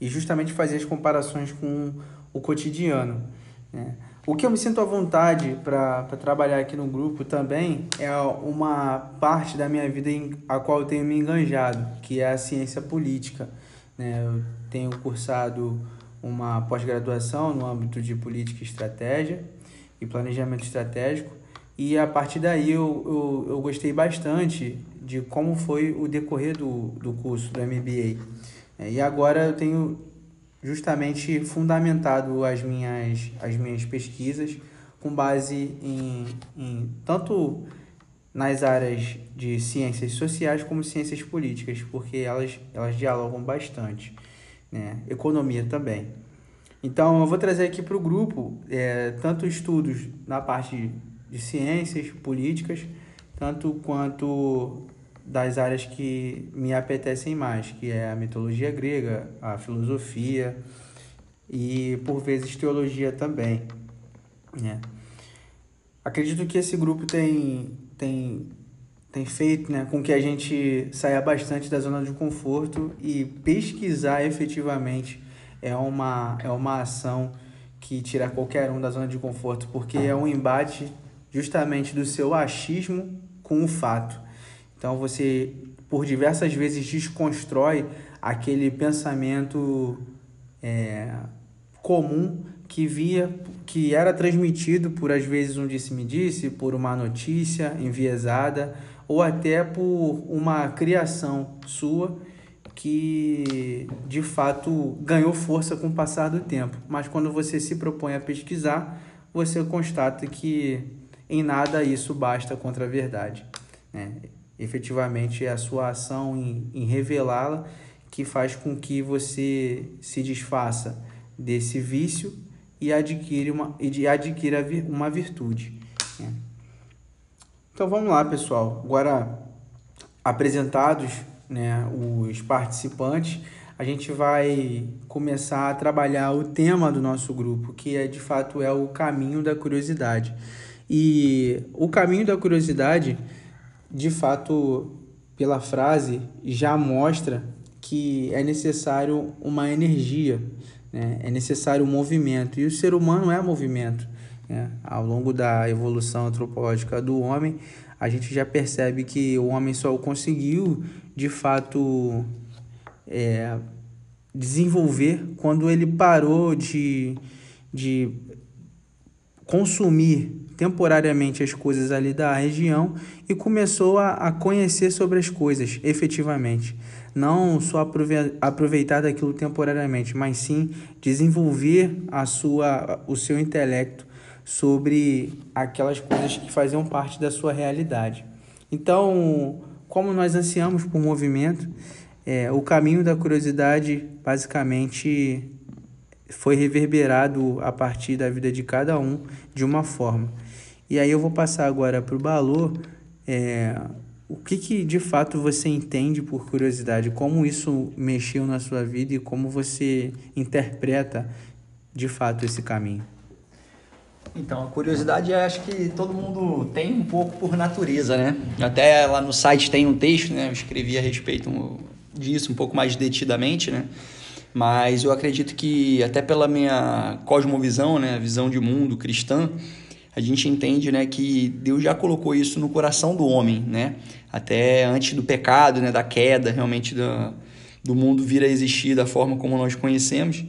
e justamente fazer as comparações com o cotidiano. Né? O que eu me sinto à vontade para trabalhar aqui no grupo também é uma parte da minha vida em, a qual eu tenho me enganjado, que é a ciência política. Né? Eu tenho cursado uma pós-graduação no âmbito de política e estratégia e planejamento estratégico, e a partir daí eu, eu, eu gostei bastante de como foi o decorrer do, do curso do MBA. E agora eu tenho justamente fundamentado as minhas, as minhas pesquisas com base em, em tanto nas áreas de ciências sociais como ciências políticas, porque elas, elas dialogam bastante. Né? Economia também. Então, eu vou trazer aqui para o grupo é, tanto estudos na parte de ciências políticas, tanto quanto das áreas que me apetecem mais, que é a mitologia grega, a filosofia e, por vezes, teologia também. Né? Acredito que esse grupo tem, tem, tem feito né, com que a gente saia bastante da zona de conforto e pesquisar efetivamente é uma, é uma ação que tira qualquer um da zona de conforto, porque é um embate justamente do seu achismo com o fato. Então você por diversas vezes desconstrói aquele pensamento é, comum que via que era transmitido por às vezes um disse-me-disse, por uma notícia enviesada ou até por uma criação sua que de fato ganhou força com o passar do tempo. Mas quando você se propõe a pesquisar, você constata que em nada isso basta contra a verdade. Né? Efetivamente, é a sua ação em, em revelá-la que faz com que você se desfaça desse vício e adquire uma, e adquira uma virtude. Né? Então vamos lá, pessoal. Agora, apresentados né, os participantes, a gente vai começar a trabalhar o tema do nosso grupo, que é de fato é o caminho da curiosidade. E o caminho da curiosidade, de fato, pela frase, já mostra que é necessário uma energia, né? é necessário um movimento. E o ser humano é movimento. Né? Ao longo da evolução antropológica do homem, a gente já percebe que o homem só conseguiu, de fato, é, desenvolver quando ele parou de, de consumir temporariamente as coisas ali da região e começou a, a conhecer sobre as coisas efetivamente. Não só aproveitar daquilo temporariamente, mas sim desenvolver a sua, o seu intelecto sobre aquelas coisas que faziam parte da sua realidade. Então, como nós ansiamos por movimento, é, o caminho da curiosidade basicamente foi reverberado a partir da vida de cada um de uma forma. E aí eu vou passar agora para o Balô é, o que, que de fato você entende por curiosidade, como isso mexeu na sua vida e como você interpreta de fato esse caminho. Então, a curiosidade é, acho que todo mundo tem um pouco por natureza, né? Até lá no site tem um texto, né? Eu escrevi a respeito disso um pouco mais detidamente, né? Mas eu acredito que até pela minha cosmovisão, né, visão de mundo cristã, a gente entende, né, que Deus já colocou isso no coração do homem, né? Até antes do pecado, né, da queda, realmente do, do mundo vir a existir da forma como nós conhecemos.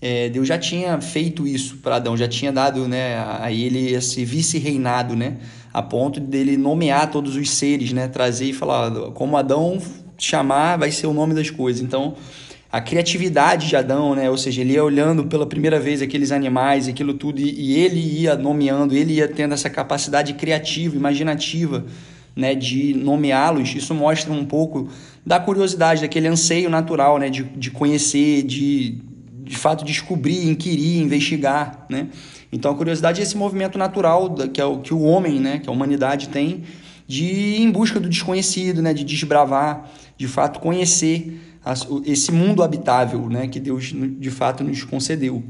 É, Deus já tinha feito isso para Adão, já tinha dado, né, a ele esse vice-reinado, né, a ponto dele nomear todos os seres, né, trazer e falar como Adão chamar vai ser o nome das coisas. Então, a criatividade de Adão, né? Ou seja, ele ia olhando pela primeira vez aqueles animais, aquilo tudo, e, ele ia nomeando, ele ia tendo essa capacidade criativa, imaginativa, né? De nomeá-los. Isso mostra um pouco da curiosidade, daquele anseio natural, né? De, de conhecer, de de fato descobrir, inquirir, investigar, né? Então a curiosidade é esse movimento natural que é o que o homem, né, que a humanidade tem de ir em busca do desconhecido, né, de desbravar, de fato conhecer esse mundo habitável né, que Deus de fato nos concedeu.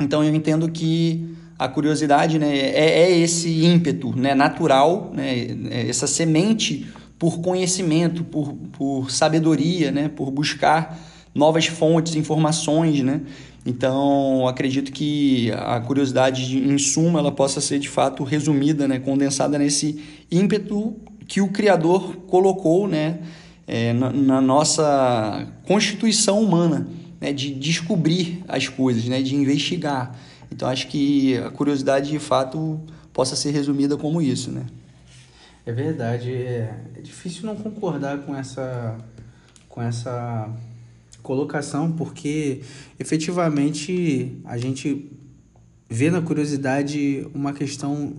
Então eu entendo que a curiosidade né, é, é esse ímpeto né, natural, né, é essa semente por conhecimento, por, por sabedoria, né, por buscar novas fontes, informações. Né? Então acredito que a curiosidade em suma ela possa ser de fato resumida, né, condensada nesse ímpeto que o Criador colocou né, é, na, na, nossa constituição humana, né, de descobrir as coisas, né, de investigar. Então acho que a curiosidade de fato possa ser resumida como isso, né? É verdade, é, é difícil não concordar com essa com essa colocação, porque efetivamente a gente vê na curiosidade uma questão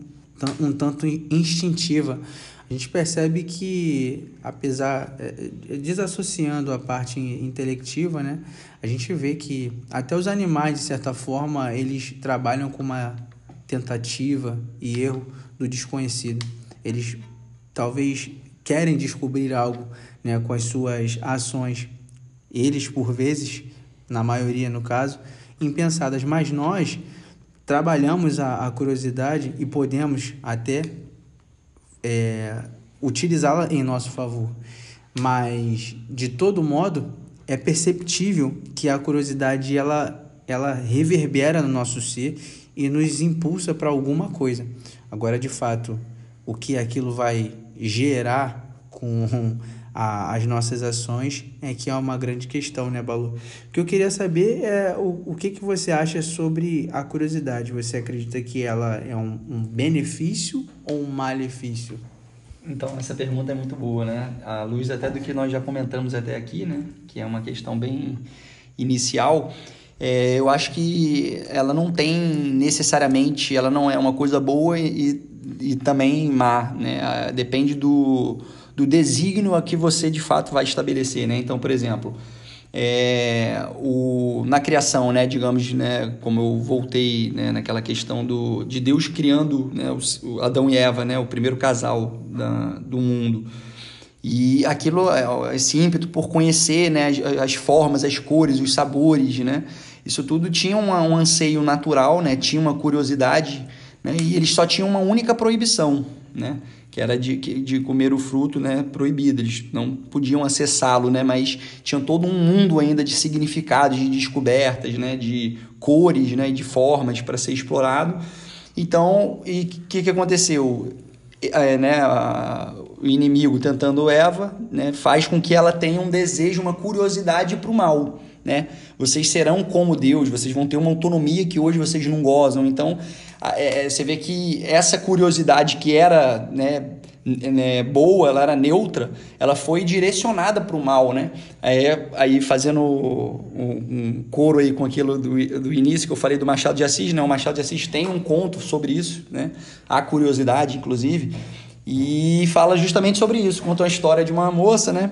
um tanto instintiva a gente percebe que, apesar, é, é, desassociando a parte intelectiva, né, a gente vê que até os animais, de certa forma, eles trabalham com uma tentativa e erro do desconhecido. Eles talvez querem descobrir algo né, com as suas ações. Eles, por vezes, na maioria no caso, impensadas, mas nós trabalhamos a, a curiosidade e podemos até é, utilizá-la em nosso favor. Mas, de todo modo, é perceptível que a curiosidade ela, ela reverbera no nosso ser e nos impulsa para alguma coisa. Agora, de fato, o que aquilo vai gerar com a, as nossas ações é que é uma grande questão, né, Balu? O que eu queria saber é o, o que, que você acha sobre a curiosidade. Você acredita que ela é um, um benefício ou um malefício? Então, essa pergunta é muito boa, né? A luz até do que nós já comentamos até aqui, né? Que é uma questão bem inicial. É, eu acho que ela não tem necessariamente, ela não é uma coisa boa e, e também má, né? Depende do, do desígnio a que você de fato vai estabelecer, né? Então, por exemplo, é, o, na criação, né, digamos, né, como eu voltei né, naquela questão do, de Deus criando né, o, o Adão e Eva, né, o primeiro casal da, do mundo. E aquilo, é, esse ímpeto por conhecer né, as, as formas, as cores, os sabores, né, isso tudo tinha uma, um anseio natural, né, tinha uma curiosidade, né, e eles só tinham uma única proibição, né, que era de, de comer o fruto né, proibido. Eles não podiam acessá-lo, né, mas tinham todo um mundo ainda de significados, de descobertas, né, de cores né, e de formas para ser explorado. Então, o que, que aconteceu? É, né, a, o inimigo tentando Eva né, faz com que ela tenha um desejo, uma curiosidade para o mal. Né? Vocês serão como Deus, vocês vão ter uma autonomia que hoje vocês não gozam. Então, é, você vê que essa curiosidade que era né, né, boa, ela era neutra, ela foi direcionada para o mal, né? Aí, aí fazendo um, um, coro aí com aquilo do, do início que eu falei do Machado de Assis, né? O Machado de Assis tem um conto sobre isso, né? A curiosidade, inclusive, e fala justamente sobre isso. Conta uma história de uma moça, né?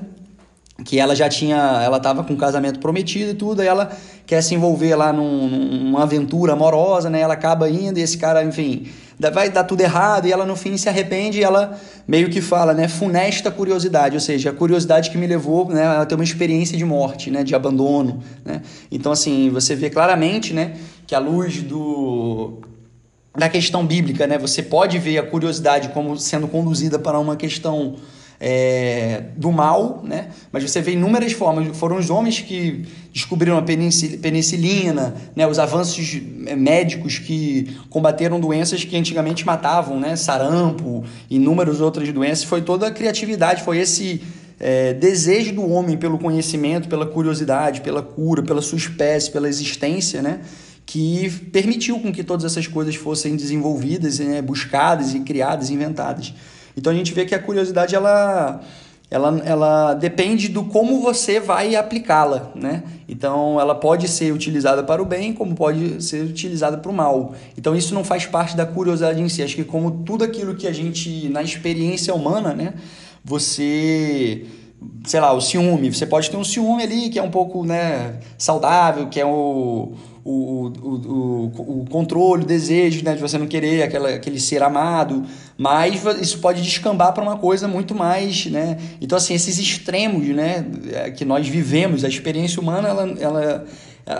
Que ela já tinha, ela estava com um casamento prometido e tudo, aí ela quer se envolver lá num, numa aventura amorosa, né? Ela acaba indo e esse cara, enfim, vai dar tudo errado e ela no fim se arrepende e ela meio que fala, né? Funesta curiosidade, ou seja, a curiosidade que me levou, né, a ter uma experiência de morte, né? De abandono, né? Então, assim, você vê claramente, né? Que a luz do da questão bíblica, né? Você pode ver a curiosidade como sendo conduzida para uma questão é, do mal, né? mas você vê inúmeras formas. Foram os homens que descobriram a penicilina, né? os avanços médicos que combateram doenças que antigamente matavam, né? sarampo, inúmeras outras doenças. Foi toda a criatividade, foi esse é, desejo do homem pelo conhecimento, pela curiosidade, pela cura, pela sua espécie, pela existência, né? que permitiu com que todas essas coisas fossem desenvolvidas, né? buscadas e criadas, inventadas. Então a gente vê que a curiosidade ela ela, ela depende do como você vai aplicá-la, né? Então, ela pode ser utilizada para o bem, como pode ser utilizada para o mal. Então, isso não faz parte da curiosidade em si. Acho que como tudo aquilo que a gente, na experiência humana, né? Você, sei lá, o ciúme. Você pode ter um ciúme ali que é um pouco, né? Saudável, que é o o, o, o, o controle, o desejo né, de você não querer aquela, aquele ser amado, mas isso pode descambar para uma coisa muito mais, né? Então, assim, esses extremos, né, é, que nós vivemos, a experiência humana, ela, ela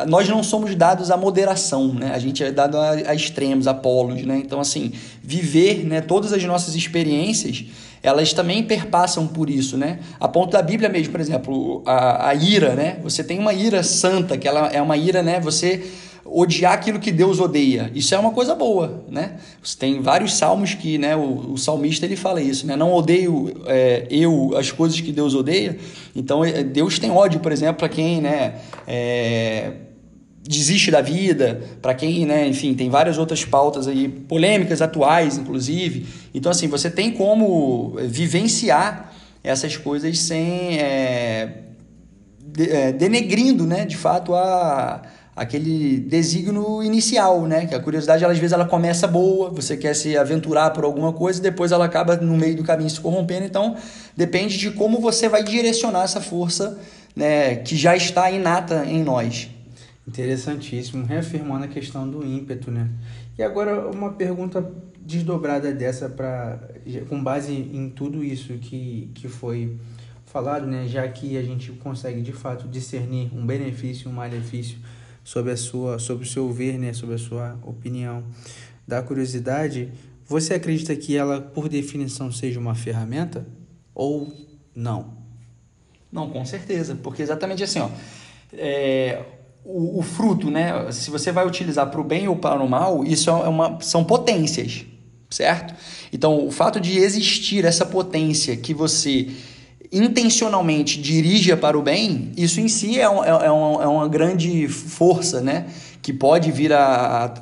nós não somos dados à moderação, né? A gente é dado a, a extremos, a polos, né? Então, assim, viver, né, todas as nossas experiências, elas também perpassam por isso, né? A ponto da Bíblia mesmo, por exemplo, a, a ira, né? Você tem uma ira santa, que ela é uma ira, né? Você odiar aquilo que Deus odeia. Isso é uma coisa boa, né? Tem vários salmos que, né, o, o salmista ele fala isso, né? Não odeio é, eu as coisas que Deus odeia. Então é, Deus tem ódio, por exemplo, para quem, né, é, desiste da vida, para quem, né, enfim, tem várias outras pautas aí polêmicas atuais, inclusive. Então assim, você tem como vivenciar essas coisas sem é, é, denegrindo, né, de fato a aquele desígnio inicial, né? Que a curiosidade, ela, às vezes, ela começa boa, você quer se aventurar por alguma coisa, e depois ela acaba no meio do caminho se corrompendo. Então, depende de como você vai direcionar essa força, né? Que já está inata em nós. Interessantíssimo, reafirmando a questão do ímpeto, né? E agora uma pergunta desdobrada dessa para com base em tudo isso que, que foi falado, né? Já que a gente consegue de fato discernir um benefício e um malefício sobre a sua, sobre o seu ver, né, sobre a sua opinião da curiosidade, você acredita que ela, por definição, seja uma ferramenta ou não? Não, com certeza, porque exatamente assim, ó, é, o, o, fruto, né, se você vai utilizar para o bem ou para o mal, isso é uma, são potências, certo? Então, o fato de existir essa potência que você intencionalmente dirija para o bem, isso em si é, um, é, é, é uma grande força, né? Que pode vir a,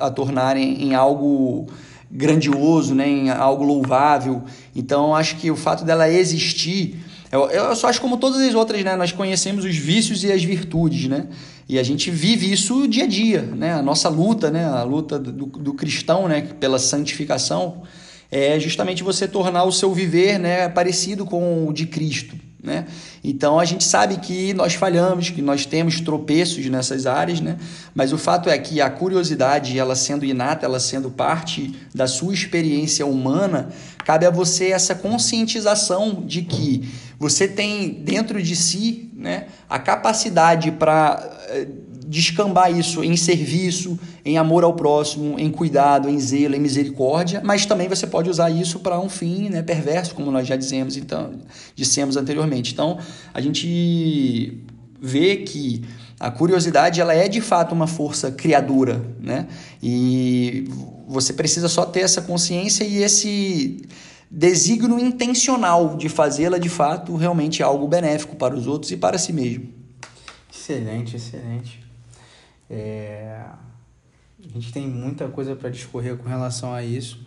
a, a tornar em, em algo grandioso, né, em algo louvável. Então, acho que o fato dela existir, eu, eu só acho como todas as outras, né, nós conhecemos os vícios e as virtudes, né, e a gente vive isso dia a dia, né, a nossa luta, né, a luta do, do cristão, né, pela santificação, é justamente você tornar o seu viver, né, parecido com o de Cristo. Né? Então a gente sabe que nós falhamos, que nós temos tropeços nessas áreas, né? mas o fato é que a curiosidade, ela sendo inata, ela sendo parte da sua experiência humana, cabe a você essa conscientização de que você tem dentro de si né, a capacidade para eh, descambar isso em serviço, em amor ao próximo, em cuidado, em zelo, em misericórdia, mas também você pode usar isso para um fim né, perverso, como nós já dizemos, então, dissemos anteriormente. Então, a gente vê que a curiosidade ela é de fato uma força criadora, né? E você precisa só ter essa consciência e esse desígnio intencional de fazê-la de fato realmente algo benéfico para os outros e para si mesmo. Excelente, excelente. É... A gente tem muita coisa para discorrer com relação a isso,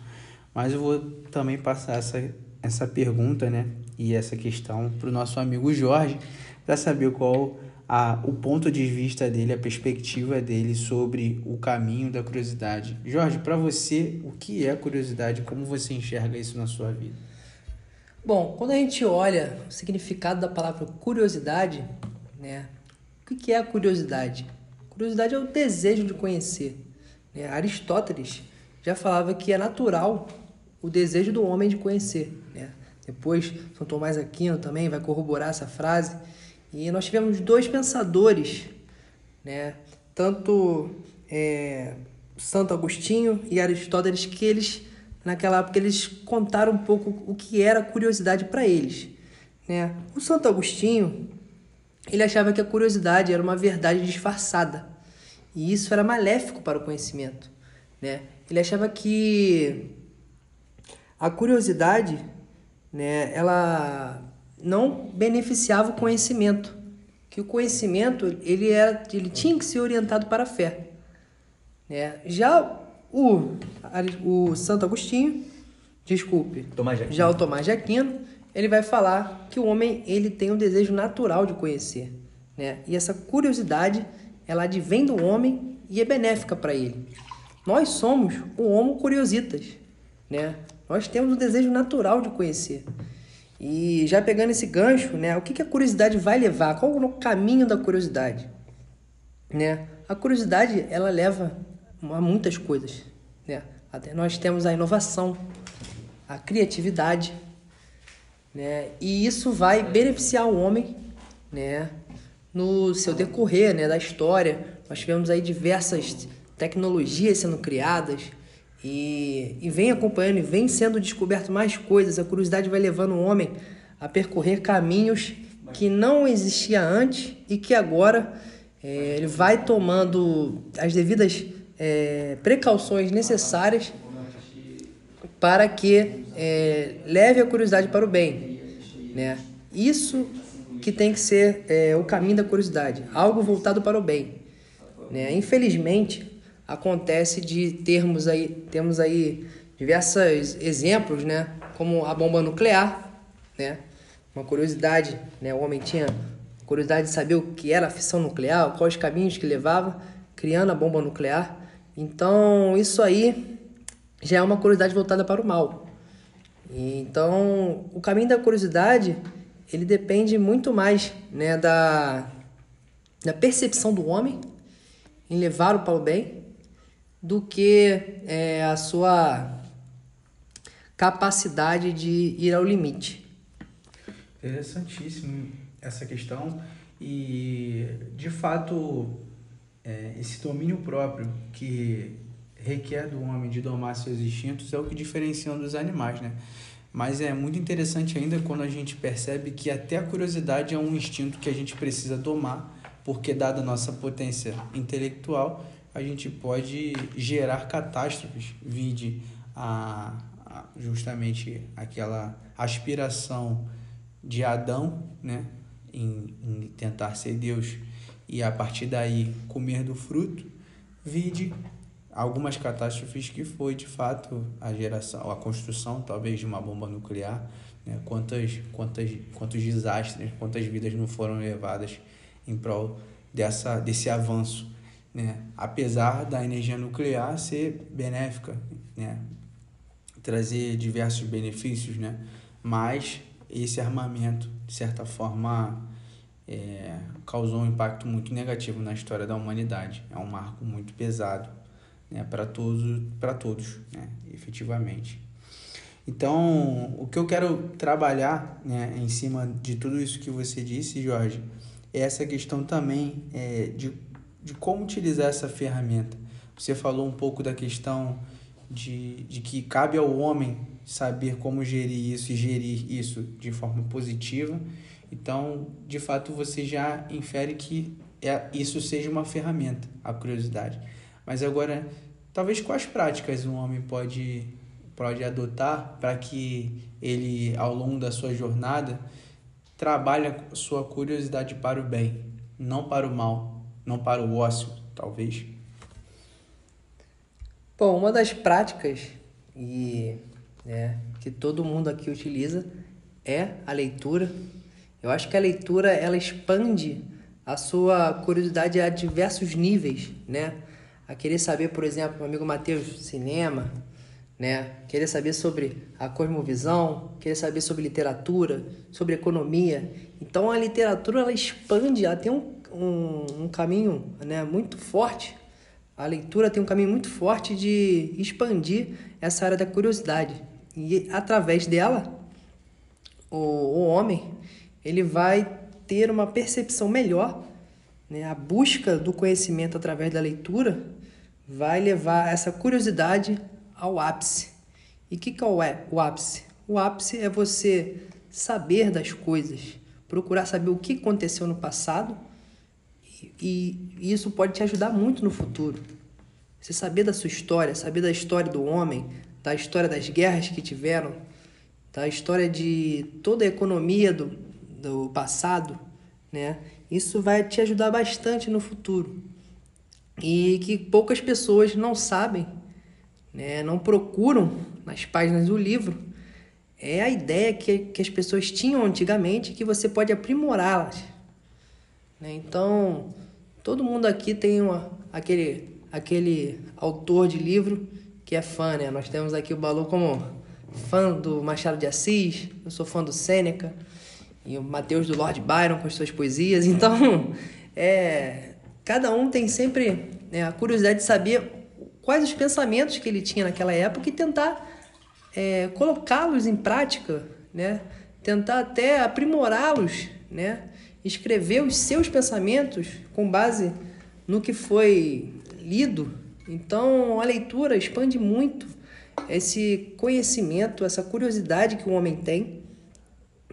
mas eu vou também passar essa, essa pergunta né, e essa questão para o nosso amigo Jorge, para saber qual a, o ponto de vista dele, a perspectiva dele sobre o caminho da curiosidade. Jorge, para você, o que é curiosidade? Como você enxerga isso na sua vida? Bom, quando a gente olha o significado da palavra curiosidade, né, o que é a curiosidade? Curiosidade é o desejo de conhecer. Né? Aristóteles já falava que é natural o desejo do homem de conhecer. Né? Depois, São Tomás Aquino também vai corroborar essa frase. E nós tivemos dois pensadores, né? tanto é, Santo Agostinho e Aristóteles, que eles, naquela época, eles contaram um pouco o que era curiosidade para eles. Né? O Santo Agostinho ele achava que a curiosidade era uma verdade disfarçada. E isso era maléfico para o conhecimento. Né? Ele achava que a curiosidade né, ela não beneficiava o conhecimento. Que o conhecimento ele, era, ele tinha que ser orientado para a fé. Né? Já o, o Santo Agostinho, desculpe, já o Tomás de Aquino, ele vai falar que o homem ele tem um desejo natural de conhecer, né? E essa curiosidade ela advém do homem e é benéfica para ele. Nós somos o homo curiositas, né? Nós temos um desejo natural de conhecer. E já pegando esse gancho, né? O que, que a curiosidade vai levar? Qual o caminho da curiosidade? Né? A curiosidade ela leva a muitas coisas, né? Até nós temos a inovação, a criatividade, né? E isso vai beneficiar o homem, né? No seu decorrer, né? Da história, nós tivemos aí diversas tecnologias sendo criadas e, e vem acompanhando e vem sendo descoberto mais coisas. A curiosidade vai levando o homem a percorrer caminhos que não existia antes e que agora é, ele vai tomando as devidas é, precauções necessárias para que é, leve a curiosidade para o bem. Né? Isso que tem que ser é, o caminho da curiosidade, algo voltado para o bem. Né? Infelizmente, acontece de termos aí, temos aí diversos exemplos, né? como a bomba nuclear, né? uma curiosidade, né? o homem tinha curiosidade de saber o que era a fissão nuclear, quais caminhos que levava, criando a bomba nuclear. Então, isso aí já é uma curiosidade voltada para o mal. Então, o caminho da curiosidade, ele depende muito mais né, da, da percepção do homem em levar o para o bem do que é, a sua capacidade de ir ao limite. Interessantíssimo essa questão e, de fato, é, esse domínio próprio que requer do homem de domar seus instintos é o que diferencia dos animais, né? Mas é muito interessante ainda quando a gente percebe que até a curiosidade é um instinto que a gente precisa domar, porque dada a nossa potência intelectual, a gente pode gerar catástrofes, vide a, a justamente aquela aspiração de Adão, né, em, em tentar ser Deus e a partir daí comer do fruto, vide algumas catástrofes que foi de fato a geração, a construção talvez de uma bomba nuclear, né? quantas, quantas, quantos desastres, quantas vidas não foram levadas em prol dessa, desse avanço, né? apesar da energia nuclear ser benéfica, né? trazer diversos benefícios, né? mas esse armamento, de certa forma, é, causou um impacto muito negativo na história da humanidade. É um marco muito pesado né, para todos, para todos né, efetivamente. Então, o que eu quero trabalhar né, em cima de tudo isso que você disse, Jorge, é essa questão também é, de, de como utilizar essa ferramenta. Você falou um pouco da questão de, de que cabe ao homem saber como gerir isso e gerir isso de forma positiva. Então, de fato, você já infere que é, isso seja uma ferramenta, a curiosidade. Mas agora, talvez quais práticas um homem pode, pode adotar para que ele, ao longo da sua jornada, trabalhe a sua curiosidade para o bem, não para o mal, não para o ócio, talvez? Bom, uma das práticas e né, que todo mundo aqui utiliza é a leitura. Eu acho que a leitura ela expande a sua curiosidade a diversos níveis, né? A querer saber, por exemplo, meu amigo Matheus, cinema, né? Querer saber sobre a cosmovisão, querer saber sobre literatura, sobre economia. Então a literatura ela expande, ela tem um, um, um caminho né, muito forte. A leitura tem um caminho muito forte de expandir essa área da curiosidade. E através dela, o, o homem ele vai ter uma percepção melhor, né? a busca do conhecimento através da leitura vai levar essa curiosidade ao ápice. E o que, que é o ápice? O ápice é você saber das coisas, procurar saber o que aconteceu no passado e, e isso pode te ajudar muito no futuro. Você saber da sua história, saber da história do homem, da história das guerras que tiveram, da história de toda a economia do, do passado, né? Isso vai te ajudar bastante no futuro. E que poucas pessoas não sabem, né? não procuram nas páginas do livro, é a ideia que, que as pessoas tinham antigamente que você pode aprimorá-las. Né? Então, todo mundo aqui tem uma, aquele, aquele autor de livro que é fã, né? Nós temos aqui o Balu como fã do Machado de Assis, eu sou fã do Sêneca, e o Mateus do Lord Byron com as suas poesias. Então, é, cada um tem sempre né, a curiosidade de saber quais os pensamentos que ele tinha naquela época e tentar é, colocá-los em prática, né? tentar até aprimorá-los, né? escrever os seus pensamentos com base no que foi lido então, a leitura expande muito esse conhecimento, essa curiosidade que o homem tem,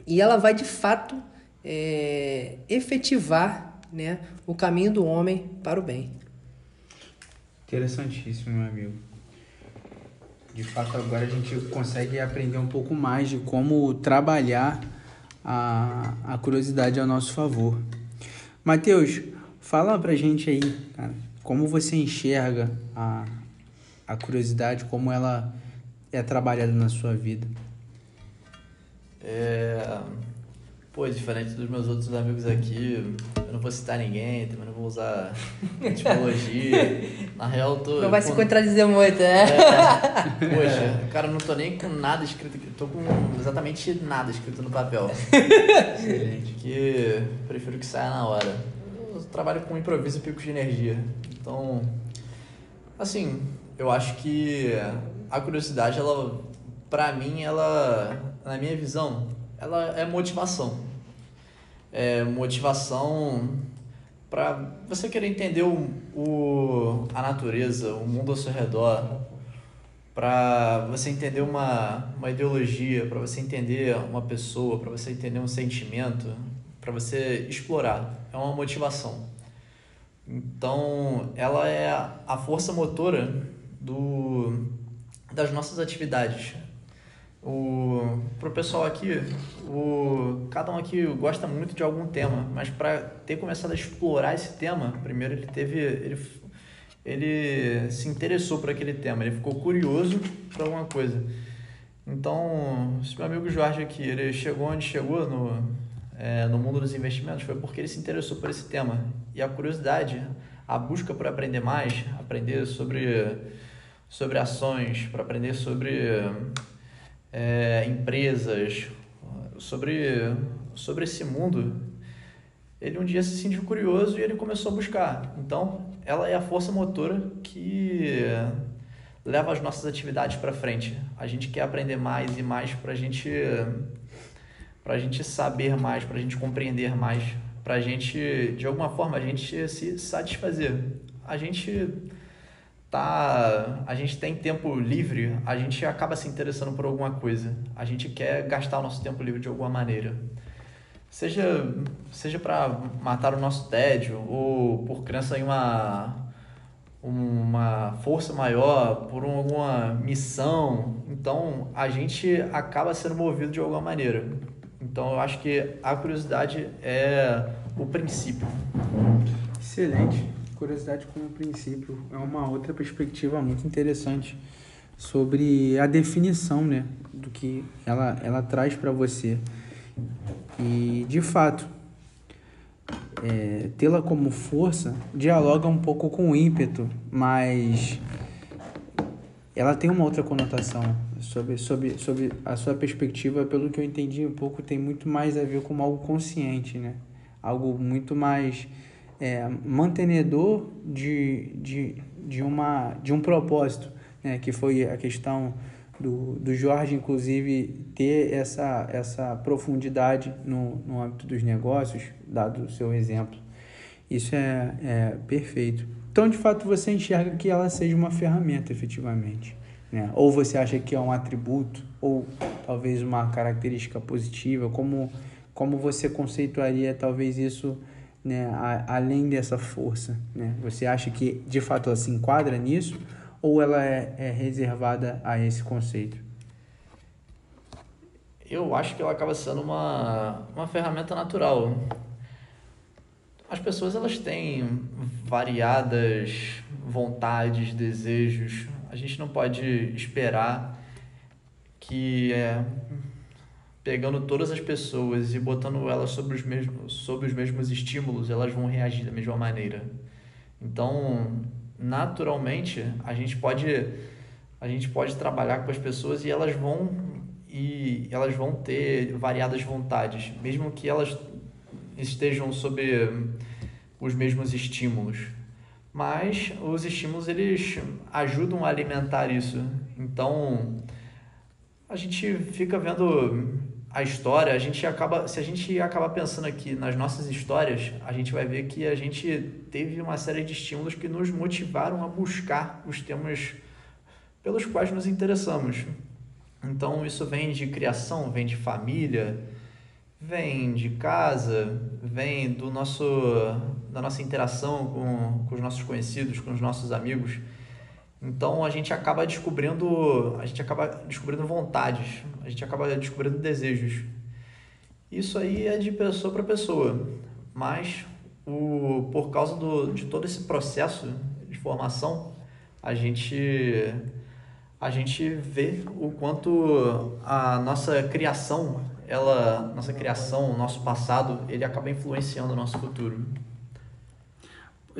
e ela vai de fato é, efetivar né, o caminho do homem para o bem. Interessantíssimo, meu amigo. De fato, agora a gente consegue aprender um pouco mais de como trabalhar a, a curiosidade a nosso favor. Mateus, fala pra gente aí, cara, como você enxerga a, a curiosidade, como ela é trabalhada na sua vida? É... Pô, diferente dos meus outros amigos aqui, eu não vou citar ninguém, também não vou usar etimologia. Na real, eu tô. Não vai se contradizer muito, né? É, poxa, cara, eu não tô nem com nada escrito aqui, tô com exatamente nada escrito no papel. Excelente. Que prefiro que saia na hora. Eu trabalho com improviso e picos de energia. Então, assim, eu acho que a curiosidade, ela, pra mim, ela, na minha visão, ela é motivação. É motivação para você querer entender o, o, a natureza, o mundo ao seu redor, para você entender uma, uma ideologia, para você entender uma pessoa, para você entender um sentimento, para você explorar. É uma motivação. Então, ela é a força motora do, das nossas atividades. O, pro pessoal aqui, o, cada um aqui gosta muito de algum tema, mas para ter começado a explorar esse tema, primeiro ele teve, ele, ele se interessou por aquele tema, ele ficou curioso por alguma coisa. Então, esse meu amigo Jorge aqui, ele chegou onde chegou no, é, no mundo dos investimentos foi porque ele se interessou por esse tema. E a curiosidade, a busca por aprender mais, aprender sobre, sobre ações, para aprender sobre é, empresas, sobre, sobre esse mundo, ele um dia se sentiu curioso e ele começou a buscar. Então, ela é a força motora que leva as nossas atividades para frente. A gente quer aprender mais e mais para gente a gente saber mais, para a gente compreender mais, para a gente de alguma forma a gente se satisfazer. A gente tá, a gente tem tempo livre, a gente acaba se interessando por alguma coisa. A gente quer gastar o nosso tempo livre de alguma maneira. Seja seja para matar o nosso tédio ou por crença em uma uma força maior, por alguma missão. Então, a gente acaba sendo movido de alguma maneira. Então, eu acho que a curiosidade é o princípio. Excelente. Curiosidade como princípio é uma outra perspectiva muito interessante sobre a definição, né, do que ela ela traz para você. E de fato, é, tê-la como força dialoga um pouco com o ímpeto, mas ela tem uma outra conotação sobre, sobre, sobre a sua perspectiva, pelo que eu entendi um pouco, tem muito mais a ver com algo consciente, né? Algo muito mais é, mantenedor de, de, de, uma, de um propósito, né? Que foi a questão do, do Jorge, inclusive, ter essa, essa profundidade no, no âmbito dos negócios, dado o seu exemplo. Isso é, é perfeito. Então, de fato, você enxerga que ela seja uma ferramenta, efetivamente. Né? Ou você acha que é um atributo, ou talvez uma característica positiva, como, como você conceituaria talvez isso né, a, além dessa força? Né? Você acha que de fato ela se enquadra nisso, ou ela é, é reservada a esse conceito? Eu acho que ela acaba sendo uma, uma ferramenta natural. As pessoas elas têm variadas vontades, desejos. A gente não pode esperar que é, pegando todas as pessoas e botando elas sobre os mesmos, sobre os mesmos estímulos, elas vão reagir da mesma maneira. Então, naturalmente a gente pode a gente pode trabalhar com as pessoas e elas vão e elas vão ter variadas vontades, mesmo que elas estejam sob os mesmos estímulos. Mas os estímulos eles ajudam a alimentar isso. Então a gente fica vendo a história, a gente acaba, se a gente acabar pensando aqui nas nossas histórias, a gente vai ver que a gente teve uma série de estímulos que nos motivaram a buscar os temas pelos quais nos interessamos. Então isso vem de criação, vem de família, vem de casa, vem do nosso da nossa interação com, com os nossos conhecidos, com os nossos amigos. Então a gente acaba descobrindo, a gente acaba descobrindo vontades, a gente acaba descobrindo desejos. Isso aí é de pessoa para pessoa, mas o, por causa do, de todo esse processo de formação, a gente a gente vê o quanto a nossa criação, ela, nossa criação, nosso passado, ele acaba influenciando o nosso futuro.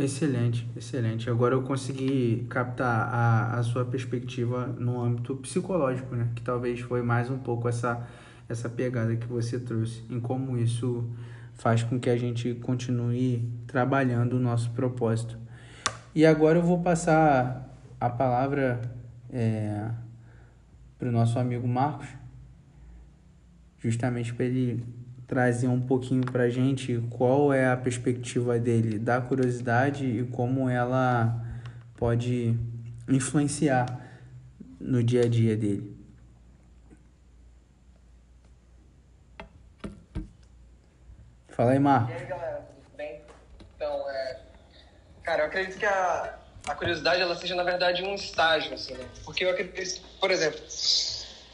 Excelente, excelente. Agora eu consegui captar a, a sua perspectiva no âmbito psicológico, né? Que talvez foi mais um pouco essa, essa pegada que você trouxe, em como isso faz com que a gente continue trabalhando o nosso propósito. E agora eu vou passar a palavra é, para o nosso amigo Marcos, justamente para ele trazer um pouquinho para gente qual é a perspectiva dele da curiosidade e como ela pode influenciar no dia a dia dele. Fala aí, Marco. E aí, galera, tudo bem? Então, é... cara, eu acredito que a, a curiosidade ela seja, na verdade, um estágio, assim, né? Porque eu acredito, por exemplo,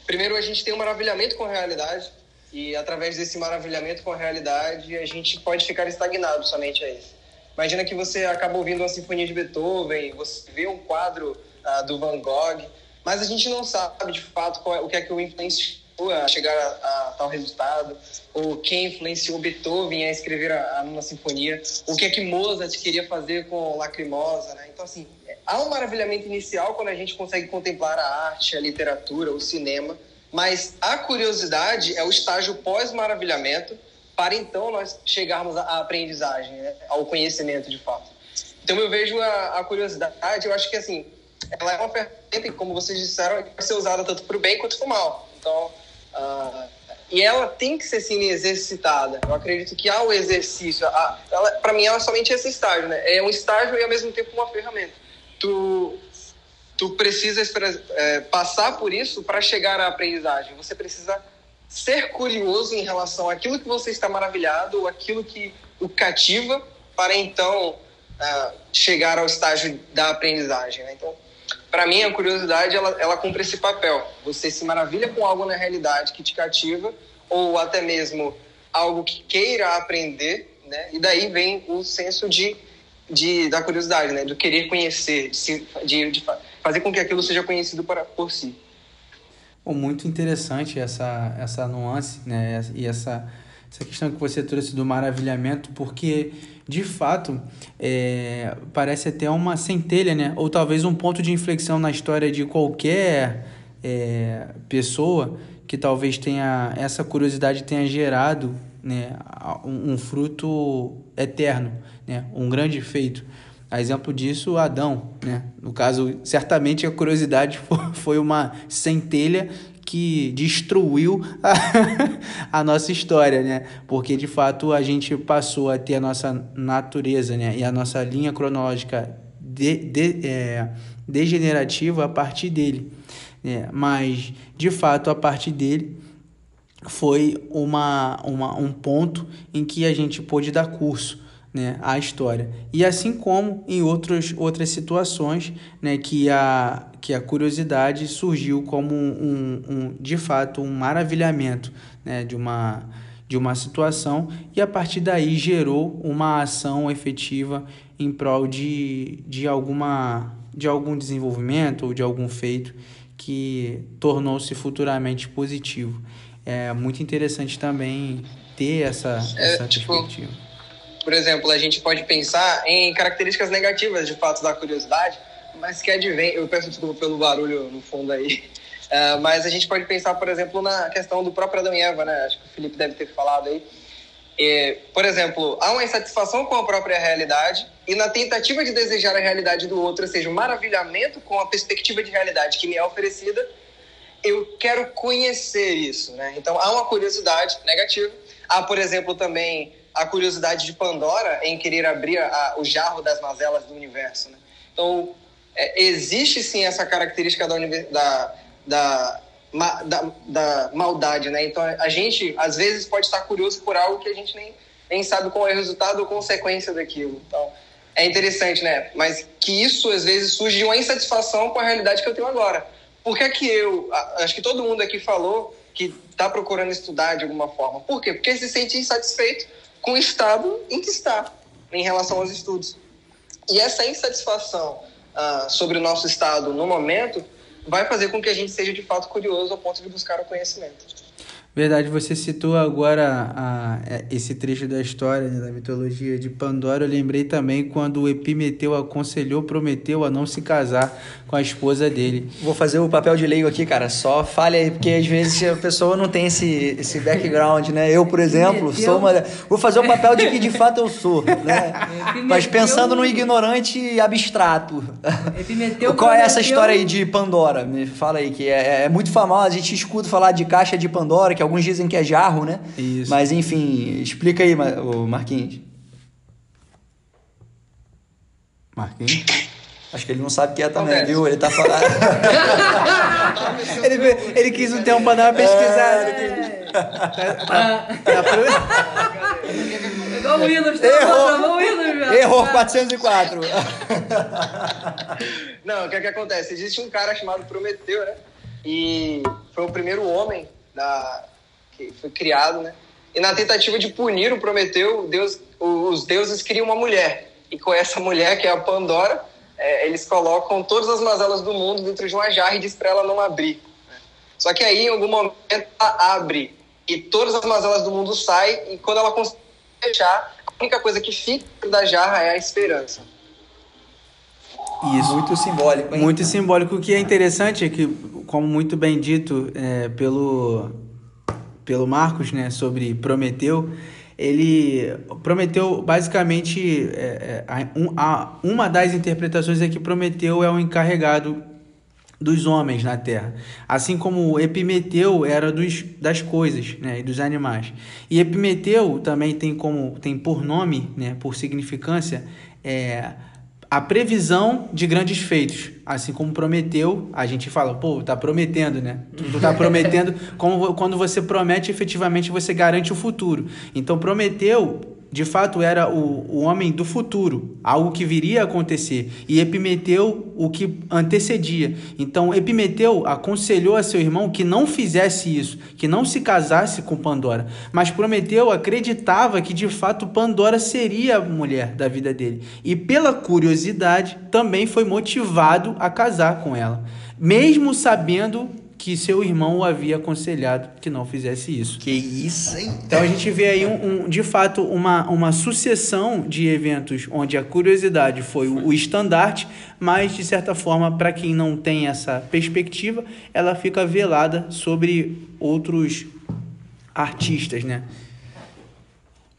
primeiro a gente tem um maravilhamento com a realidade, e através desse maravilhamento com a realidade, a gente pode ficar estagnado somente a isso. Imagina que você acaba ouvindo uma sinfonia de Beethoven, você vê um quadro uh, do Van Gogh, mas a gente não sabe de fato é, o que é que o influenciou a chegar a, a, tal resultado, ou quem influenciou Beethoven a escrever a, a nona sinfonia, o que é que Mozart queria fazer com Lacrimosa, né? Então, assim, há um maravilhamento inicial quando a gente consegue contemplar a arte, a literatura, o cinema, mas a curiosidade é o estágio pós-maravilhamento para então nós chegarmos à aprendizagem, né? ao conhecimento de fato. Então eu vejo a, a curiosidade, eu acho que assim, ela é uma ferramenta que, como vocês disseram, pode ser usada tanto para o bem quanto para o mal. Então, uh, e ela tem que ser sim exercitada. Eu acredito que há o exercício. Para mim, ela é somente esse estágio, né? É um estágio e ao mesmo tempo uma ferramenta. Tu, tu precisa é, passar por isso para chegar à aprendizagem. Você precisa ser curioso em relação àquilo que você está maravilhado, ou aquilo que o cativa, para então uh, chegar ao estágio da aprendizagem. Né? Então, para mim, a curiosidade ela, ela cumpre esse papel. Você se maravilha com algo na realidade que te cativa, ou até mesmo algo que queira aprender, né? E daí vem o senso de, de da curiosidade, né? Do querer conhecer, de, se, de, de fazer com que aquilo seja conhecido para, por si. Bom, muito interessante essa, essa nuance, né? E essa, essa questão que você trouxe do maravilhamento, porque de fato, é, parece até uma centelha, né? Ou talvez um ponto de inflexão na história de qualquer é, pessoa que talvez tenha essa curiosidade tenha gerado né, um, um fruto eterno, né? Um grande feito. A exemplo disso, Adão, né? No caso, certamente a curiosidade foi uma centelha que destruiu a, a, nossa história, né? Porque de fato a gente passou a ter a nossa natureza, né? E a nossa linha cronológica de, de, é, degenerativa a partir dele. Né? Mas de fato a partir dele foi uma, uma, um ponto em que a gente pôde dar curso né, à história. E assim como em outros, outras situações né, que, a, que a curiosidade surgiu como um, um, de fato um maravilhamento né, de, uma, de uma situação e a partir daí gerou uma ação efetiva em prol de, de, alguma, de algum desenvolvimento ou de algum feito que tornou-se futuramente positivo. É muito interessante também ter essa, é, essa tipo, perspectiva por exemplo, a gente pode pensar em características negativas de fato da curiosidade, mas que advém. Eu peço desculpa pelo barulho no fundo aí. Uh, mas a gente pode pensar, por exemplo, na questão do próprio Adão e Eva, né? Acho que o Felipe deve ter falado aí. E, por exemplo, há uma insatisfação com a própria realidade e na tentativa de desejar a realidade do outro, ou seja, um maravilhamento com a perspectiva de realidade que me é oferecida, eu quero conhecer isso, né? Então há uma curiosidade negativa. Há, por exemplo, também a curiosidade de Pandora em querer abrir a, o jarro das mazelas do universo. Né? Então, é, existe sim essa característica da, da, da, da, da maldade. Né? Então, a gente, às vezes, pode estar curioso por algo que a gente nem, nem sabe qual é o resultado ou consequência daquilo. Então, é interessante, né? Mas que isso, às vezes, surge de uma insatisfação com a realidade que eu tenho agora. Por que é que eu, acho que todo mundo aqui falou que está procurando estudar de alguma forma. Por quê? Porque se sente insatisfeito com o estado em que está em relação aos estudos. E essa insatisfação uh, sobre o nosso estado no momento vai fazer com que a gente seja de fato curioso ao ponto de buscar o conhecimento. Verdade, você citou agora a, a, é, esse trecho da história, né, da mitologia de Pandora. Eu lembrei também quando o Epimeteu aconselhou Prometeu a não se casar com a esposa dele. Vou fazer o papel de leigo aqui, cara. Só fale aí, porque às vezes a pessoa não tem esse, esse background, né? Eu, por exemplo, sou uma. Vou fazer o papel de que de fato eu sou, né? Mas pensando no ignorante abstrato. Epimeteu Qual é essa história aí de Pandora? Me fala aí, que é, é muito famosa. A gente escuta falar de caixa de Pandora, que é alguns dizem que é jarro, né? Isso. Mas enfim, explica aí, o Marquinhos. Marquinhos? Acho que ele não sabe o que é também, viu? Ele tá falando. ele, ele quis um tempo pra dar uma pesquisada. É... Vamos o Windows, Errou, Windows, Error 404. não, o que é que acontece? Existe um cara chamado Prometeu, né? E foi o primeiro homem da, que foi criado, né? E na tentativa de punir o Prometeu, Deus, os deuses criam uma mulher. e com essa mulher, que é a Pandora, é, eles colocam todas as mazelas do mundo dentro de uma jarra e diz para ela não abrir. Só que aí, em algum momento, ela abre e todas as mazelas do mundo saem, e quando ela consegue fechar, a única coisa que fica da jarra é a esperança. Isso. Muito simbólico, hein? Muito simbólico. O que é interessante é que, como muito bem dito é, pelo, pelo Marcos, né, sobre Prometeu, ele Prometeu basicamente é, é, um, a, uma das interpretações é que Prometeu é o encarregado dos homens na Terra, assim como Epimeteu era dos, das coisas, né, e dos animais. E Epimeteu também tem como tem por nome, né, por significância, é, a previsão de grandes feitos. Assim como prometeu, a gente fala, pô, tá prometendo, né? Tu tá prometendo, como quando você promete, efetivamente você garante o futuro. Então, prometeu de fato era o, o homem do futuro, algo que viria a acontecer, e Epimeteu o que antecedia. Então Epimeteu aconselhou a seu irmão que não fizesse isso, que não se casasse com Pandora, mas Prometeu acreditava que de fato Pandora seria a mulher da vida dele, e pela curiosidade também foi motivado a casar com ela, mesmo sabendo que seu irmão o havia aconselhado que não fizesse isso. Que isso, hein? Então a gente vê aí, um, um, de fato, uma, uma sucessão de eventos onde a curiosidade foi o, o estandarte, mas, de certa forma, para quem não tem essa perspectiva, ela fica velada sobre outros artistas, né?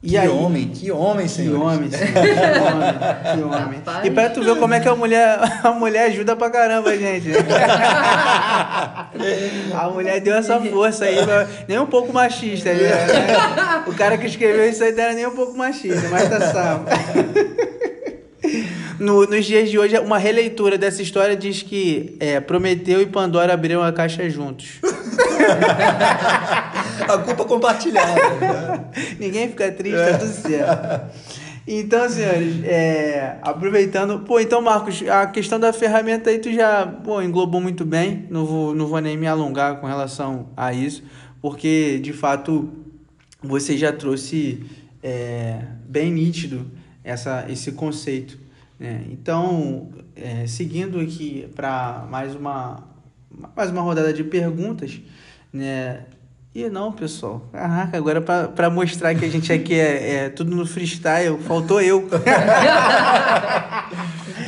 E que aí, homem, que homem, senhor. Que homem, senhor. que homem, que homem. E pra tu ver como é que a mulher, a mulher ajuda pra caramba, gente. a mulher deu essa força aí, nem um pouco machista. Né? O cara que escreveu isso aí não era nem um pouco machista, mas tá salvo. No, nos dias de hoje, uma releitura dessa história diz que é, Prometeu e Pandora abriram a caixa juntos. A culpa compartilhada. Né? Ninguém fica triste, tá tudo certo. Então, senhores, é, aproveitando. Pô, então, Marcos, a questão da ferramenta aí tu já pô, englobou muito bem. Não vou, não vou nem me alongar com relação a isso, porque de fato você já trouxe é, bem nítido essa, esse conceito. Né? Então, é, seguindo aqui para mais uma, mais uma rodada de perguntas, né? E não, pessoal. Caraca, agora para mostrar que a gente aqui é, é, tudo no freestyle, faltou eu.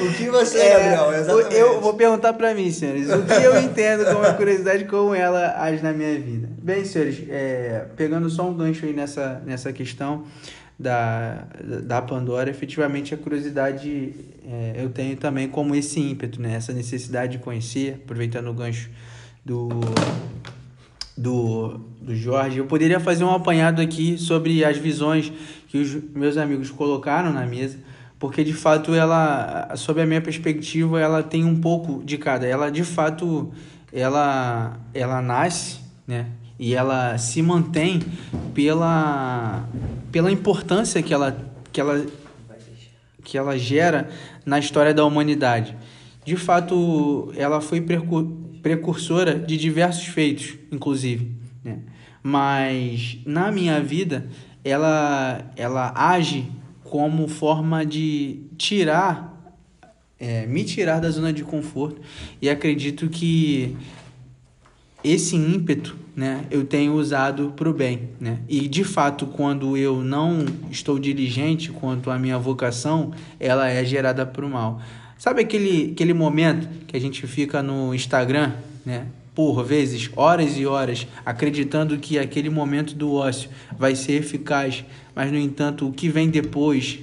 o que você, é, Gabriel? Exatamente. Eu vou perguntar para mim, senhores. O que eu entendo como a curiosidade, como ela age na minha vida. Bem, senhores, é, pegando só um gancho aí nessa, nessa questão da, da Pandora, efetivamente a curiosidade é, eu tenho também como esse ímpeto, né? Essa necessidade de conhecer, aproveitando o gancho do do, do Jorge. Eu poderia fazer um apanhado aqui sobre as visões que os meus amigos colocaram na mesa, porque de fato ela, sob a minha perspectiva, ela tem um pouco de cada. Ela de fato ela ela nasce, né? E ela se mantém pela pela importância que ela que ela que ela gera na história da humanidade. De fato, ela foi precursora de diversos feitos, inclusive. Né? Mas na minha vida, ela, ela age como forma de tirar, é, me tirar da zona de conforto. E acredito que esse ímpeto né, eu tenho usado para o bem. Né? E de fato, quando eu não estou diligente quanto à minha vocação, ela é gerada para o mal. Sabe aquele, aquele momento que a gente fica no Instagram, né? Por vezes, horas e horas, acreditando que aquele momento do ócio vai ser eficaz, mas no entanto, o que vem depois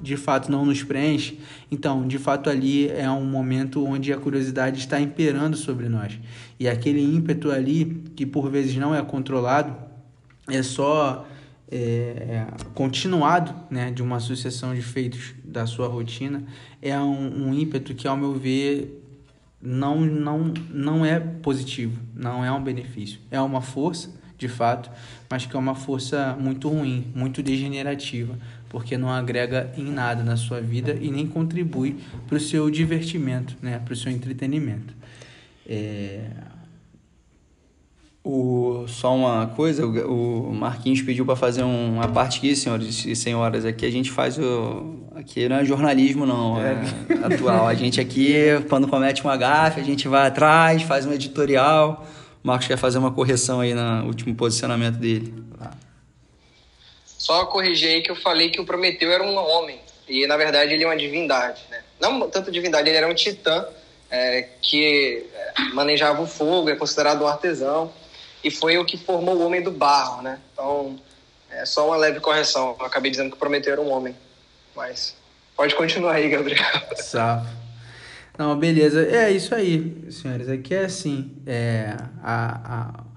de fato não nos preenche. Então, de fato, ali é um momento onde a curiosidade está imperando sobre nós. E aquele ímpeto ali, que por vezes não é controlado, é só é, é, continuado né, de uma sucessão de feitos da sua rotina, é um, um ímpeto que, ao meu ver, não, não, não é positivo, não é um benefício. É uma força, de fato, mas que é uma força muito ruim, muito degenerativa, porque não agrega em nada na sua vida e nem contribui para o seu divertimento, né, para o seu entretenimento. É... O, só uma coisa, o, o Marquinhos pediu para fazer um, uma parte aqui, senhores e senhoras. Aqui a gente faz o. Aqui não é jornalismo, não, é, atual. A gente aqui, quando comete uma gafe, a gente vai atrás, faz um editorial. O Marcos quer fazer uma correção aí no último posicionamento dele. Só corrigir aí que eu falei que o Prometeu era um homem. E na verdade ele é uma divindade, né? Não tanto divindade, ele era um titã é, que é, manejava o fogo, é considerado um artesão e foi o que formou o homem do barro, né? Então, é só uma leve correção. Eu acabei dizendo que Prometeu era um homem, mas pode continuar aí, Gabriel. Sabe. Não, beleza. É isso aí, senhores. Aqui é assim, é, a, a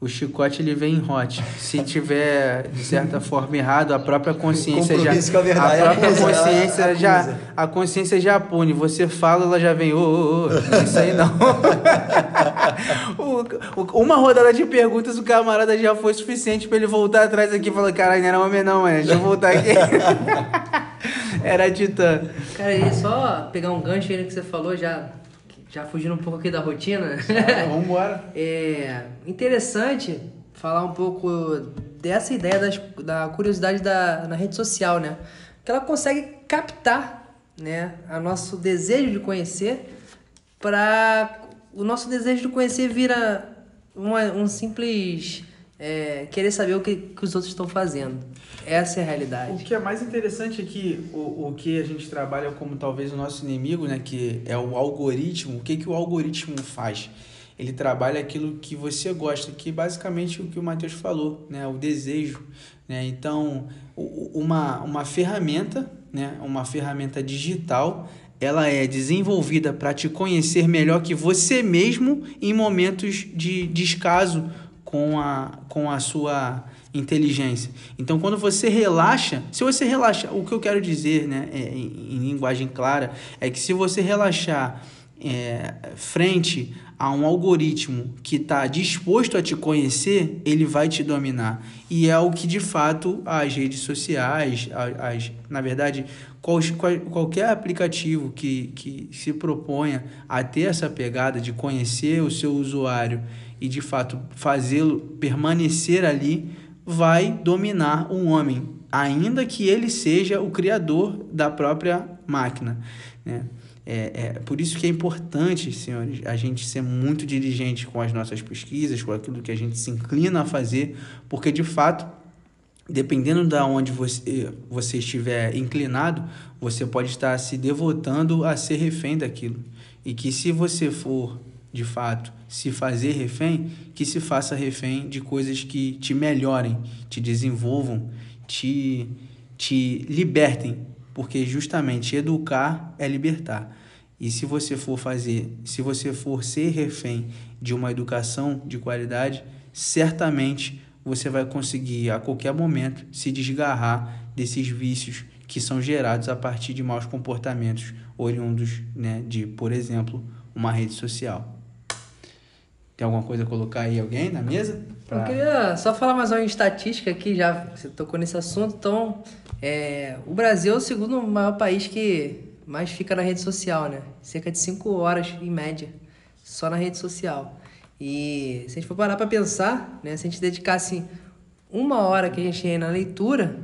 o chicote ele vem em hot. Se tiver de certa forma errado, a própria consciência já a, verdade, a própria acusa, consciência ela já a consciência já pune. Você fala, ela já vem, ô, ô, ô, isso aí não. Uma rodada de perguntas o camarada já foi suficiente pra ele voltar atrás aqui e falar, caralho, não era homem não, mano. Deixa eu voltar aqui. era titã. Cara, e só pegar um gancho aí no que você falou, já, já fugindo um pouco aqui da rotina. Vambora. É interessante falar um pouco dessa ideia das, da curiosidade da, na rede social, né? Que ela consegue captar, né, a nosso desejo de conhecer para o nosso desejo de conhecer vira uma, um simples é, querer saber o que, que os outros estão fazendo. Essa é a O realidade. que é mais interessante é que o, o que a gente trabalha como talvez o nosso inimigo, né, que é o algoritmo, o que, que o algoritmo faz? Ele trabalha aquilo que você gosta, que basicamente o que o Matheus falou, né, o desejo. Né? Então, o- o- uma, uma ferramenta, né, uma ferramenta digital, ela é desenvolvida para te conhecer melhor que você mesmo em momentos de descaso com a, com a sua inteligência. Então, quando você relaxa, se você relaxa, o que eu quero dizer, né, é, em, em linguagem clara, é que se você relaxar é, frente a um algoritmo que está disposto a te conhecer, ele vai te dominar. E é o que de fato as redes sociais, a- as, na verdade, qual, qual- qualquer aplicativo que, que se proponha a ter essa pegada de conhecer o seu usuário e de fato fazê-lo permanecer ali, vai dominar um homem, ainda que ele seja o criador da própria máquina. Né? É, é por isso que é importante, senhores, a gente ser muito diligente com as nossas pesquisas, com aquilo que a gente se inclina a fazer, porque de fato, dependendo da onde você, você estiver inclinado, você pode estar se devotando a ser refém daquilo. E que se você for, de fato, se fazer refém, que se faça refém de coisas que te melhorem, te desenvolvam, te, te libertem, porque justamente educar é libertar. E se você for fazer, se você for ser refém de uma educação de qualidade, certamente você vai conseguir a qualquer momento se desgarrar desses vícios que são gerados a partir de maus comportamentos oriundos né, de, por exemplo, uma rede social. Tem alguma coisa a colocar aí alguém na mesa? Eu queria só falar mais uma estatística aqui, já você tocou nesse assunto. Então, é, o Brasil é o segundo maior país que mais fica na rede social, né? Cerca de 5 horas em média, só na rede social. E se a gente for parar para pensar, né? Se a gente dedicasse uma hora que a gente tem na leitura,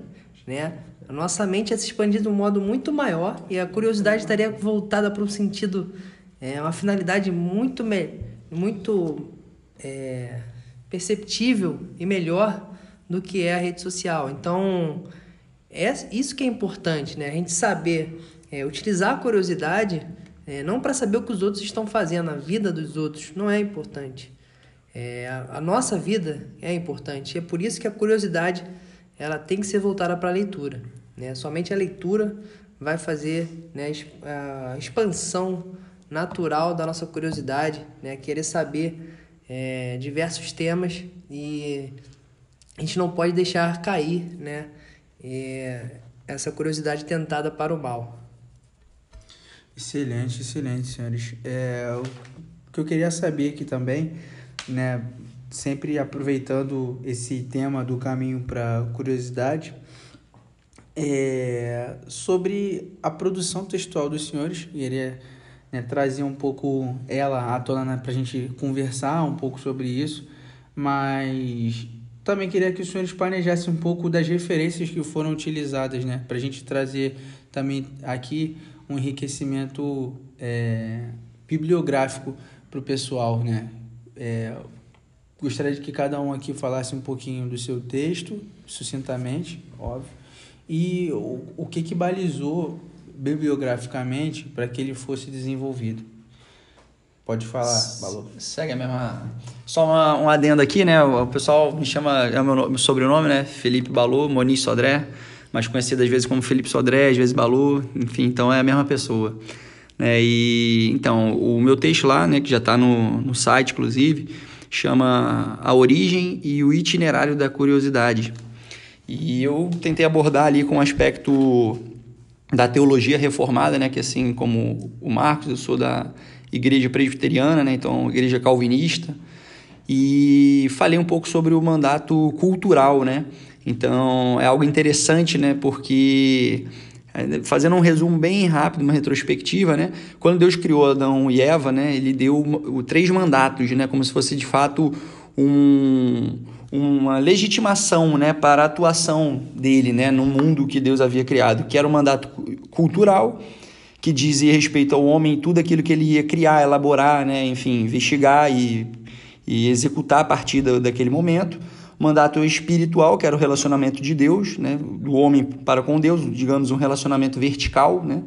né? A nossa mente ia se expandir de um modo muito maior e a curiosidade estaria voltada para um sentido, é, uma finalidade muito, muito é, perceptível e melhor do que é a rede social. Então, é isso que é importante, né? A gente saber é, utilizar a curiosidade é, não para saber o que os outros estão fazendo, a vida dos outros não é importante. É, a, a nossa vida é importante. E é por isso que a curiosidade ela tem que ser voltada para a leitura. Né? Somente a leitura vai fazer né, a ex- a expansão natural da nossa curiosidade, né? querer saber é, diversos temas e a gente não pode deixar cair né, é, essa curiosidade tentada para o mal. Excelente, excelente, senhores. É, o que eu queria saber aqui também, né, sempre aproveitando esse tema do caminho para curiosidade, é sobre a produção textual dos senhores. Queria né, trazer um pouco ela à tona para a gente conversar um pouco sobre isso. mas também queria que os senhores planejassem um pouco das referências que foram utilizadas, né? Para a gente trazer também aqui um enriquecimento é, bibliográfico para o pessoal, né? É, gostaria de que cada um aqui falasse um pouquinho do seu texto, sucintamente, óbvio, e o, o que que balizou bibliograficamente para que ele fosse desenvolvido. Pode falar, Balu. Segue a mesma. Só uma, um adendo aqui, né? O pessoal me chama, é o meu, meu sobrenome, né? Felipe Balu, Moniz Sodré, mais conhecido às vezes como Felipe Sodré, às vezes Balu, enfim, então é a mesma pessoa. Né? E então, o meu texto lá, né, que já está no, no site, inclusive, chama A Origem e o Itinerário da Curiosidade. E eu tentei abordar ali com um aspecto da teologia reformada, né, que assim como o Marcos, eu sou da igreja presbiteriana, né? então igreja calvinista, e falei um pouco sobre o mandato cultural, né? Então é algo interessante, né? Porque fazendo um resumo bem rápido, uma retrospectiva, né? Quando Deus criou Adão e Eva, né? Ele deu três mandatos, né? Como se fosse de fato um, uma legitimação, né? Para a atuação dele, né? No mundo que Deus havia criado, que era o mandato cultural, que dizia respeito ao homem tudo aquilo que ele ia criar, elaborar, né, enfim, investigar e, e executar a partir da, daquele momento. Mandato espiritual, que era o relacionamento de Deus, né, do homem para com Deus, digamos um relacionamento vertical, né,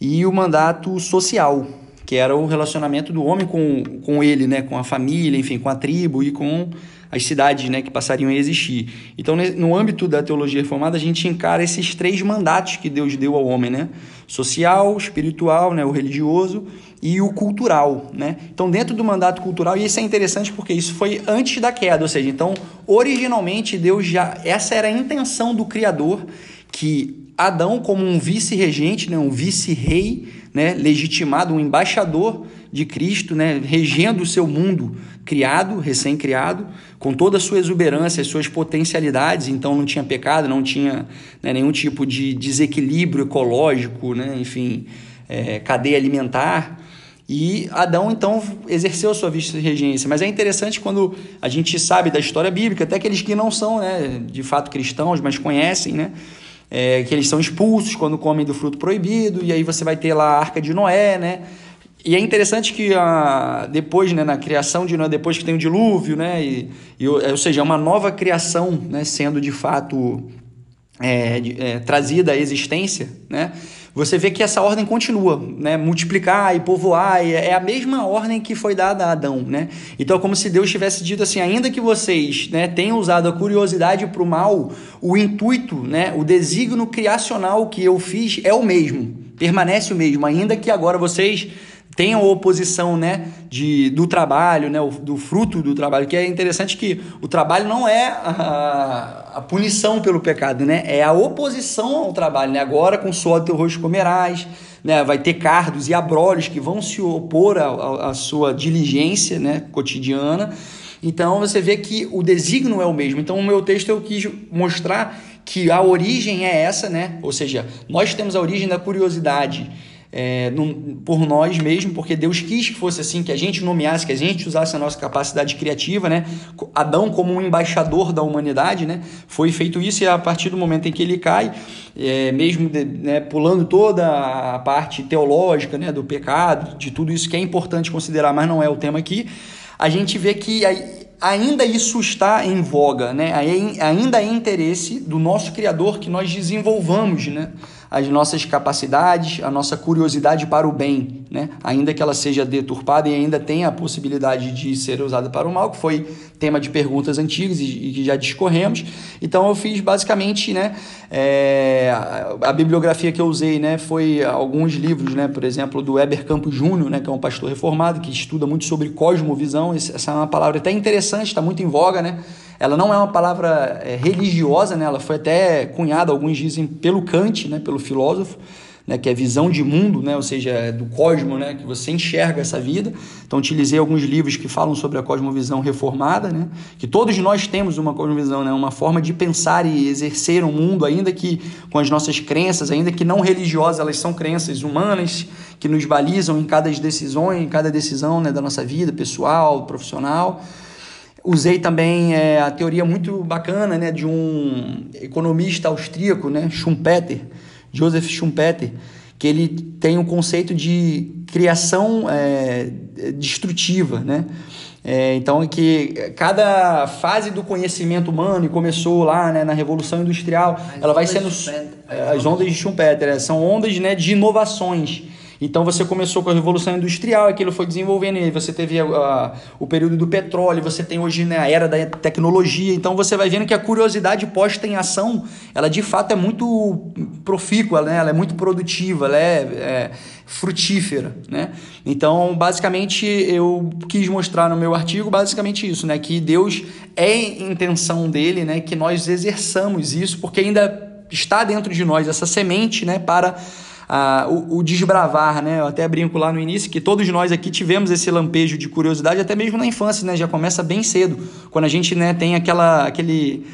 e o mandato social, que era o relacionamento do homem com, com ele, né, com a família, enfim, com a tribo e com as cidades né, que passariam a existir. Então, no âmbito da teologia reformada, a gente encara esses três mandatos que Deus deu ao homem, né? Social, espiritual, né, o religioso e o cultural, né? Então, dentro do mandato cultural, e isso é interessante porque isso foi antes da queda, ou seja, então, originalmente Deus já essa era a intenção do criador que Adão como um vice-regente, né, um vice-rei, né, legitimado, um embaixador de Cristo, né, regendo o seu mundo criado, recém-criado, com toda a sua exuberância, as suas potencialidades, então não tinha pecado, não tinha né, nenhum tipo de desequilíbrio ecológico, né, enfim, é, cadeia alimentar. E Adão, então, exerceu sua vice-regência. Mas é interessante quando a gente sabe da história bíblica, até aqueles que não são, né, de fato, cristãos, mas conhecem, né, é, que eles são expulsos quando comem do fruto proibido, e aí você vai ter lá a arca de Noé, né, e é interessante que a, depois, né, na criação de Noé, depois que tem o dilúvio, né, e, e, ou seja, é uma nova criação né, sendo de fato é, é, trazida à existência, né, você vê que essa ordem continua, né, multiplicar e povoar, e é a mesma ordem que foi dada a Adão. Né? Então é como se Deus tivesse dito assim, ainda que vocês né, tenham usado a curiosidade para o mal, o intuito, né, o desígnio criacional que eu fiz é o mesmo, permanece o mesmo, ainda que agora vocês tem a oposição né, de, do trabalho, né, do fruto do trabalho, que é interessante que o trabalho não é a, a punição pelo pecado, né, é a oposição ao trabalho. Né? Agora, com o suor do teu rosto comerás, né, vai ter cardos e abrolhos que vão se opor à sua diligência né, cotidiana. Então, você vê que o desígnio é o mesmo. Então, o meu texto eu quis mostrar que a origem é essa, né? ou seja, nós temos a origem da curiosidade, é, por nós mesmos, porque Deus quis que fosse assim, que a gente nomeasse, que a gente usasse a nossa capacidade criativa, né? Adão como um embaixador da humanidade, né? Foi feito isso e a partir do momento em que ele cai, é, mesmo de, né, pulando toda a parte teológica, né, do pecado, de tudo isso que é importante considerar, mas não é o tema aqui, a gente vê que ainda isso está em voga, né? Ainda é interesse do nosso Criador que nós desenvolvamos, né? As nossas capacidades, a nossa curiosidade para o bem, né? ainda que ela seja deturpada e ainda tenha a possibilidade de ser usada para o mal, que foi tema de perguntas antigas e, que já discorremos. Então eu fiz basicamente, né, é, a, bibliografia que eu usei, né, foi alguns livros, né, por exemplo, do Weber Campos Júnior, né, que é um pastor reformado que estuda muito sobre cosmovisão. Essa é uma palavra até interessante, está muito em voga, né? Ela não é uma palavra é, religiosa, né? ela foi até cunhada, alguns dizem, pelo Kant, né? pelo filósofo, né? que é visão de mundo, né? ou seja, é do cosmo, né? que você enxerga essa vida. Então, utilizei alguns livros que falam sobre a cosmovisão reformada, né? que todos nós temos uma cosmovisão, né? uma forma de pensar e exercer o um mundo, ainda que com as nossas crenças, ainda que não religiosas, elas são crenças humanas que nos balizam em cada decisão, em cada decisão né? da nossa vida pessoal, profissional Usei também é, a teoria muito bacana né, de um economista austríaco, né, Schumpeter, Joseph Schumpeter, que ele tem o um conceito de criação é, destrutiva, né? É, então, que cada fase do conhecimento humano, e começou lá né, na Revolução Industrial, as ela vai sendo. As ondas de Schumpeter, é, são ondas né, de inovações. Então você começou com a Revolução Industrial, aquilo foi desenvolvendo, e você teve a, a, o período do petróleo, você tem hoje né, a era da tecnologia, então você vai vendo que a curiosidade posta em ação, ela de fato é muito profícua, né? ela é muito produtiva, ela é, é frutífera, né? Então, basicamente, eu quis mostrar no meu artigo basicamente isso, né? Que Deus é intenção dele, né? Que nós exerçamos isso, porque ainda está dentro de nós essa semente, né? Para o, o, desbravar, né? Eu até brinco lá no início que todos nós aqui tivemos esse lampejo de curiosidade, até mesmo na infância, né? Já começa bem cedo, quando a gente né, tem aquela, aquele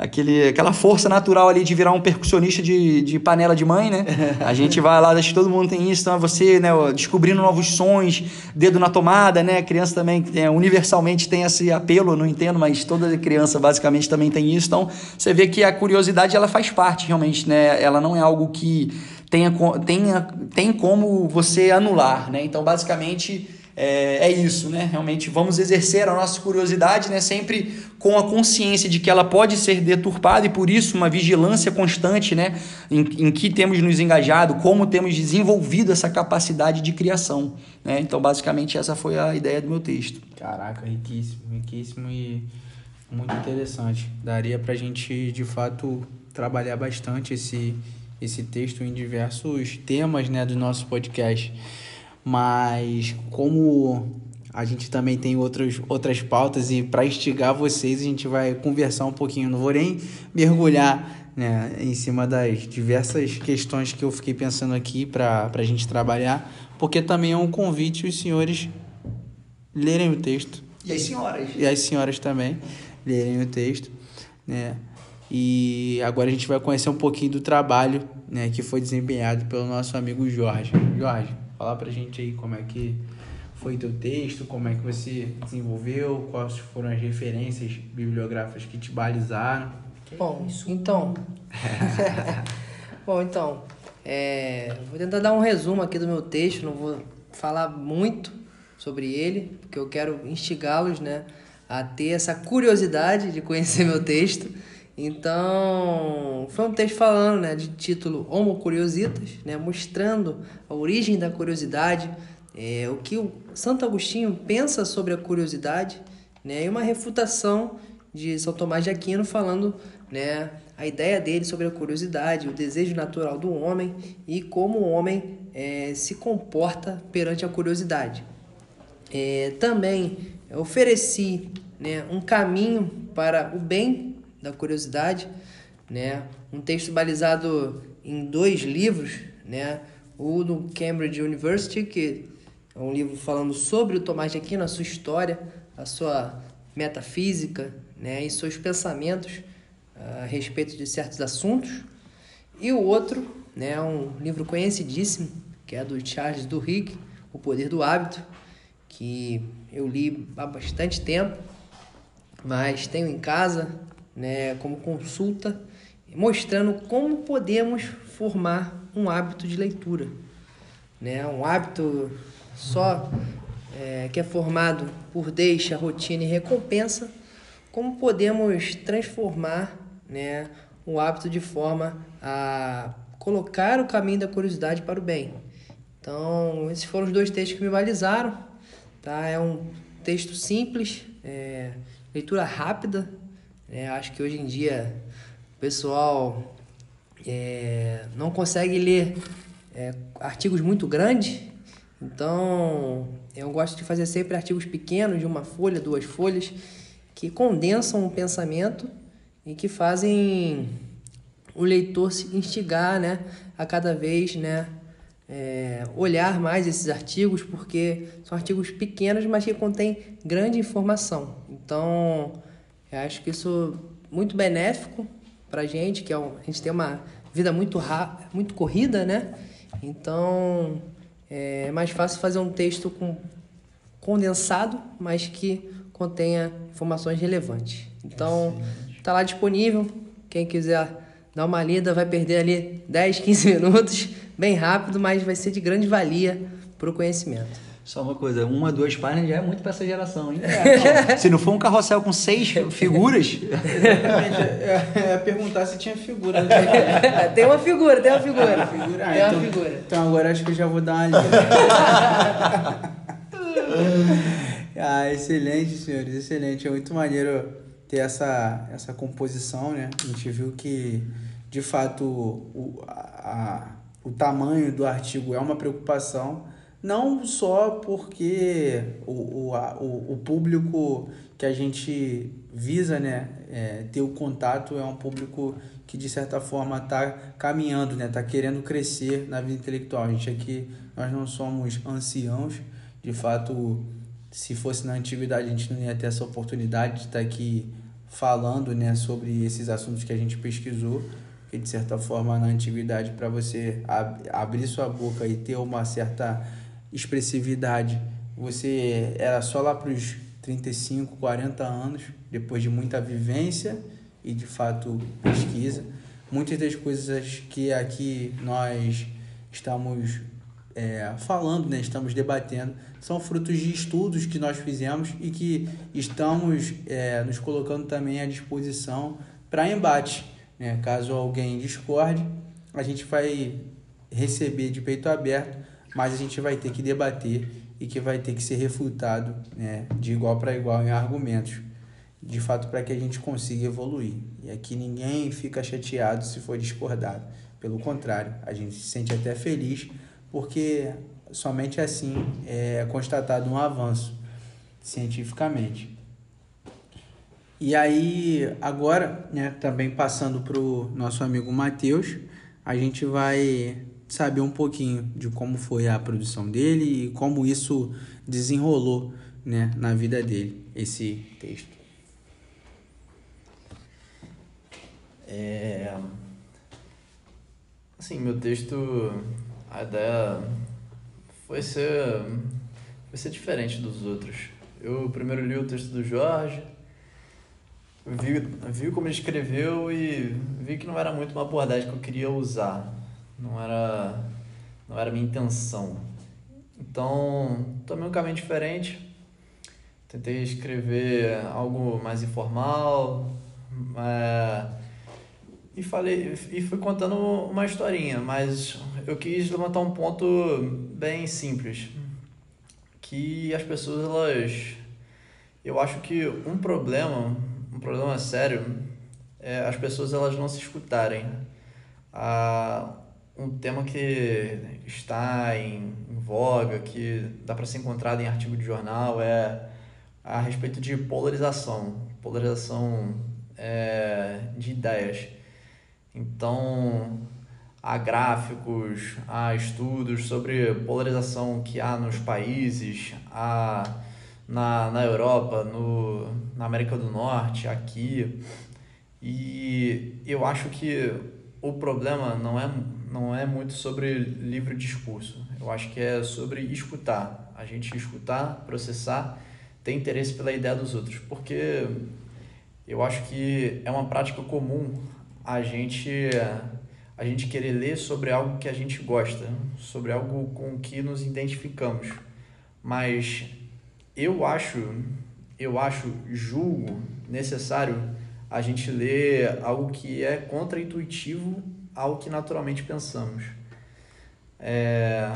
aquele, aquela força natural ali de virar um percussionista de, de panela de mãe, né? A gente vai lá, acho que todo mundo tem isso, então é você, né, descobrindo novos sons, dedo na tomada, né? A criança também, é, universalmente tem esse apelo, não entendo, mas toda criança basicamente também tem isso. Então, você vê que a curiosidade, ela faz parte realmente, né? Ela não é algo que tenha, tenha, tem como você anular, né? Então, basicamente é, é, isso, né? Realmente vamos exercer a nossa curiosidade, né? Sempre com a consciência de que ela pode ser deturpada e por isso uma vigilância constante, né? Em, em que temos nos engajado, como temos desenvolvido essa capacidade de criação, né? Então, basicamente essa foi a ideia do meu texto. Caraca, riquíssimo, riquíssimo e muito interessante. Daria para a gente, de fato, trabalhar bastante esse esse texto em diversos temas, né, do nosso podcast. Mas como a gente também tem outros, outras pautas e para instigar vocês a gente vai conversar um pouquinho. Não vou nem mergulhar né, em cima das diversas questões que eu fiquei pensando aqui para a gente trabalhar, porque também é um convite os senhores lerem o texto. E as senhoras. E as senhoras também lerem o texto. Né? E agora a gente vai conhecer um pouquinho do trabalho né, que foi desempenhado pelo nosso amigo Jorge. Jorge, Falar pra gente aí como é que foi teu texto, como é que você desenvolveu, quais foram as referências bibliográficas que te balizaram. Bom, então. Bom, então. É, vou tentar dar um resumo aqui do meu texto, não vou falar muito sobre ele, porque eu quero instigá-los né, a ter essa curiosidade de conhecer meu texto. Então, foi um texto falando, né, de título Homo Curiositas, né, mostrando a origem da curiosidade, é, o que o Santo Agostinho pensa sobre a curiosidade, né, e uma refutação de São Tomás de Aquino falando, né, a ideia dele sobre a curiosidade, o desejo natural do homem e como o homem é, se comporta perante a curiosidade. É, também ofereci né, um caminho para o bem da curiosidade, né? Um texto balizado em dois livros, né? O do Cambridge University, que é um livro falando sobre o Tomás de Aquino, a sua história, a sua metafísica, né? E seus pensamentos a respeito de certos assuntos. E o outro, né? Um livro conhecidíssimo, que é do Charles Duhigg, O Poder do Hábito, que eu li há bastante tempo, mas tenho em casa, né, como consulta, mostrando como podemos formar um hábito de leitura. Né? Um hábito só é, que é formado por deixa, rotina e recompensa, como podemos transformar né, o hábito de forma a colocar o caminho da curiosidade para o bem. Então, esses foram os dois textos que me balizaram. Tá? É um texto simples, é, leitura rápida, é, acho que hoje em dia o pessoal é, não consegue ler é, artigos muito grandes, então eu gosto de fazer sempre artigos pequenos, de uma folha, duas folhas, que condensam o pensamento e que fazem o leitor se instigar né, a cada vez né, é, olhar mais esses artigos, porque são artigos pequenos, mas que contêm grande informação. Então, eu acho que isso é muito benéfico para a gente, que é um, a gente tem uma vida muito rápida, muito corrida, né? Então é mais fácil fazer um texto com condensado, mas que contenha informações relevantes. Então, está lá disponível. Quem quiser dar uma lida vai perder ali 10, 15 minutos, bem rápido, mas vai ser de grande valia para o conhecimento. Só uma coisa, uma, duas páginas já é muito para essa geração, hein? É, se não for um carrossel com seis figuras. Exatamente. É, é, é perguntar se tinha figura. tem uma figura, tem uma figura. figura? Ah, tem então, uma figura. Então agora acho que eu já vou dar uma lida. ah, excelente, senhores, excelente. É muito maneiro ter essa, essa composição, né? A gente viu que, de fato, o, a, o tamanho do artigo é uma preocupação não só porque o, o, o, público que a gente visa né, é, ter o contato é um público que de certa forma está caminhando, né, está querendo crescer na vida intelectual. A gente aqui, nós não somos anciãos, de fato, se fosse na antiguidade a gente não ia ter essa oportunidade de estar tá aqui falando né, sobre esses assuntos que a gente pesquisou, que de certa forma na antiguidade para você ab abrir sua boca e ter uma certa expressividade. Você era só lá para os 35, 40 anos, depois de muita vivência e de fato pesquisa. Muitas das coisas que aqui nós estamos é, falando, né, estamos debatendo, são frutos de estudos que nós fizemos e que estamos é, nos colocando também à disposição para embate. Né? Caso alguém discorde, a gente vai receber de peito aberto mas a gente vai ter que debater e que vai ter que ser refutado né, de igual para igual em argumentos, de fato, para que a gente consiga evoluir. E aqui ninguém fica chateado se for discordado. Pelo contrário, a gente se sente até feliz, porque somente assim é constatado um avanço cientificamente. E aí, agora, né, também passando para o nosso amigo Matheus, a gente vai saber um pouquinho de como foi a produção dele e como isso desenrolou né, na vida dele, esse texto. É... Assim, meu texto, a ideia foi ser, foi ser diferente dos outros. Eu primeiro li o texto do Jorge, vi, vi como ele escreveu e vi que não era muito uma abordagem que eu queria usar não era não era minha intenção. Então, tomei um caminho diferente. Tentei escrever algo mais informal, é, e falei e fui contando uma historinha, mas eu quis levantar um ponto bem simples, que as pessoas elas eu acho que um problema, um problema sério é as pessoas elas não se escutarem. A, um tema que está em, voga, que dá para ser encontrado em artigo de jornal, é a respeito de polarização, polarização é, de ideias. Então, há gráficos, há estudos sobre polarização que há nos países, há na, na Europa, no, na América do Norte, aqui. E eu acho que o problema não é não é muito sobre livre discurso. Eu acho que é sobre escutar. A gente escutar, processar, ter interesse pela ideia dos outros. Porque eu acho que é uma prática comum a gente a gente querer ler sobre algo que a gente gosta, sobre algo com que nos identificamos. Mas eu acho, eu acho, julgo necessário a gente ler algo que é contraintuitivo ao que naturalmente pensamos. É,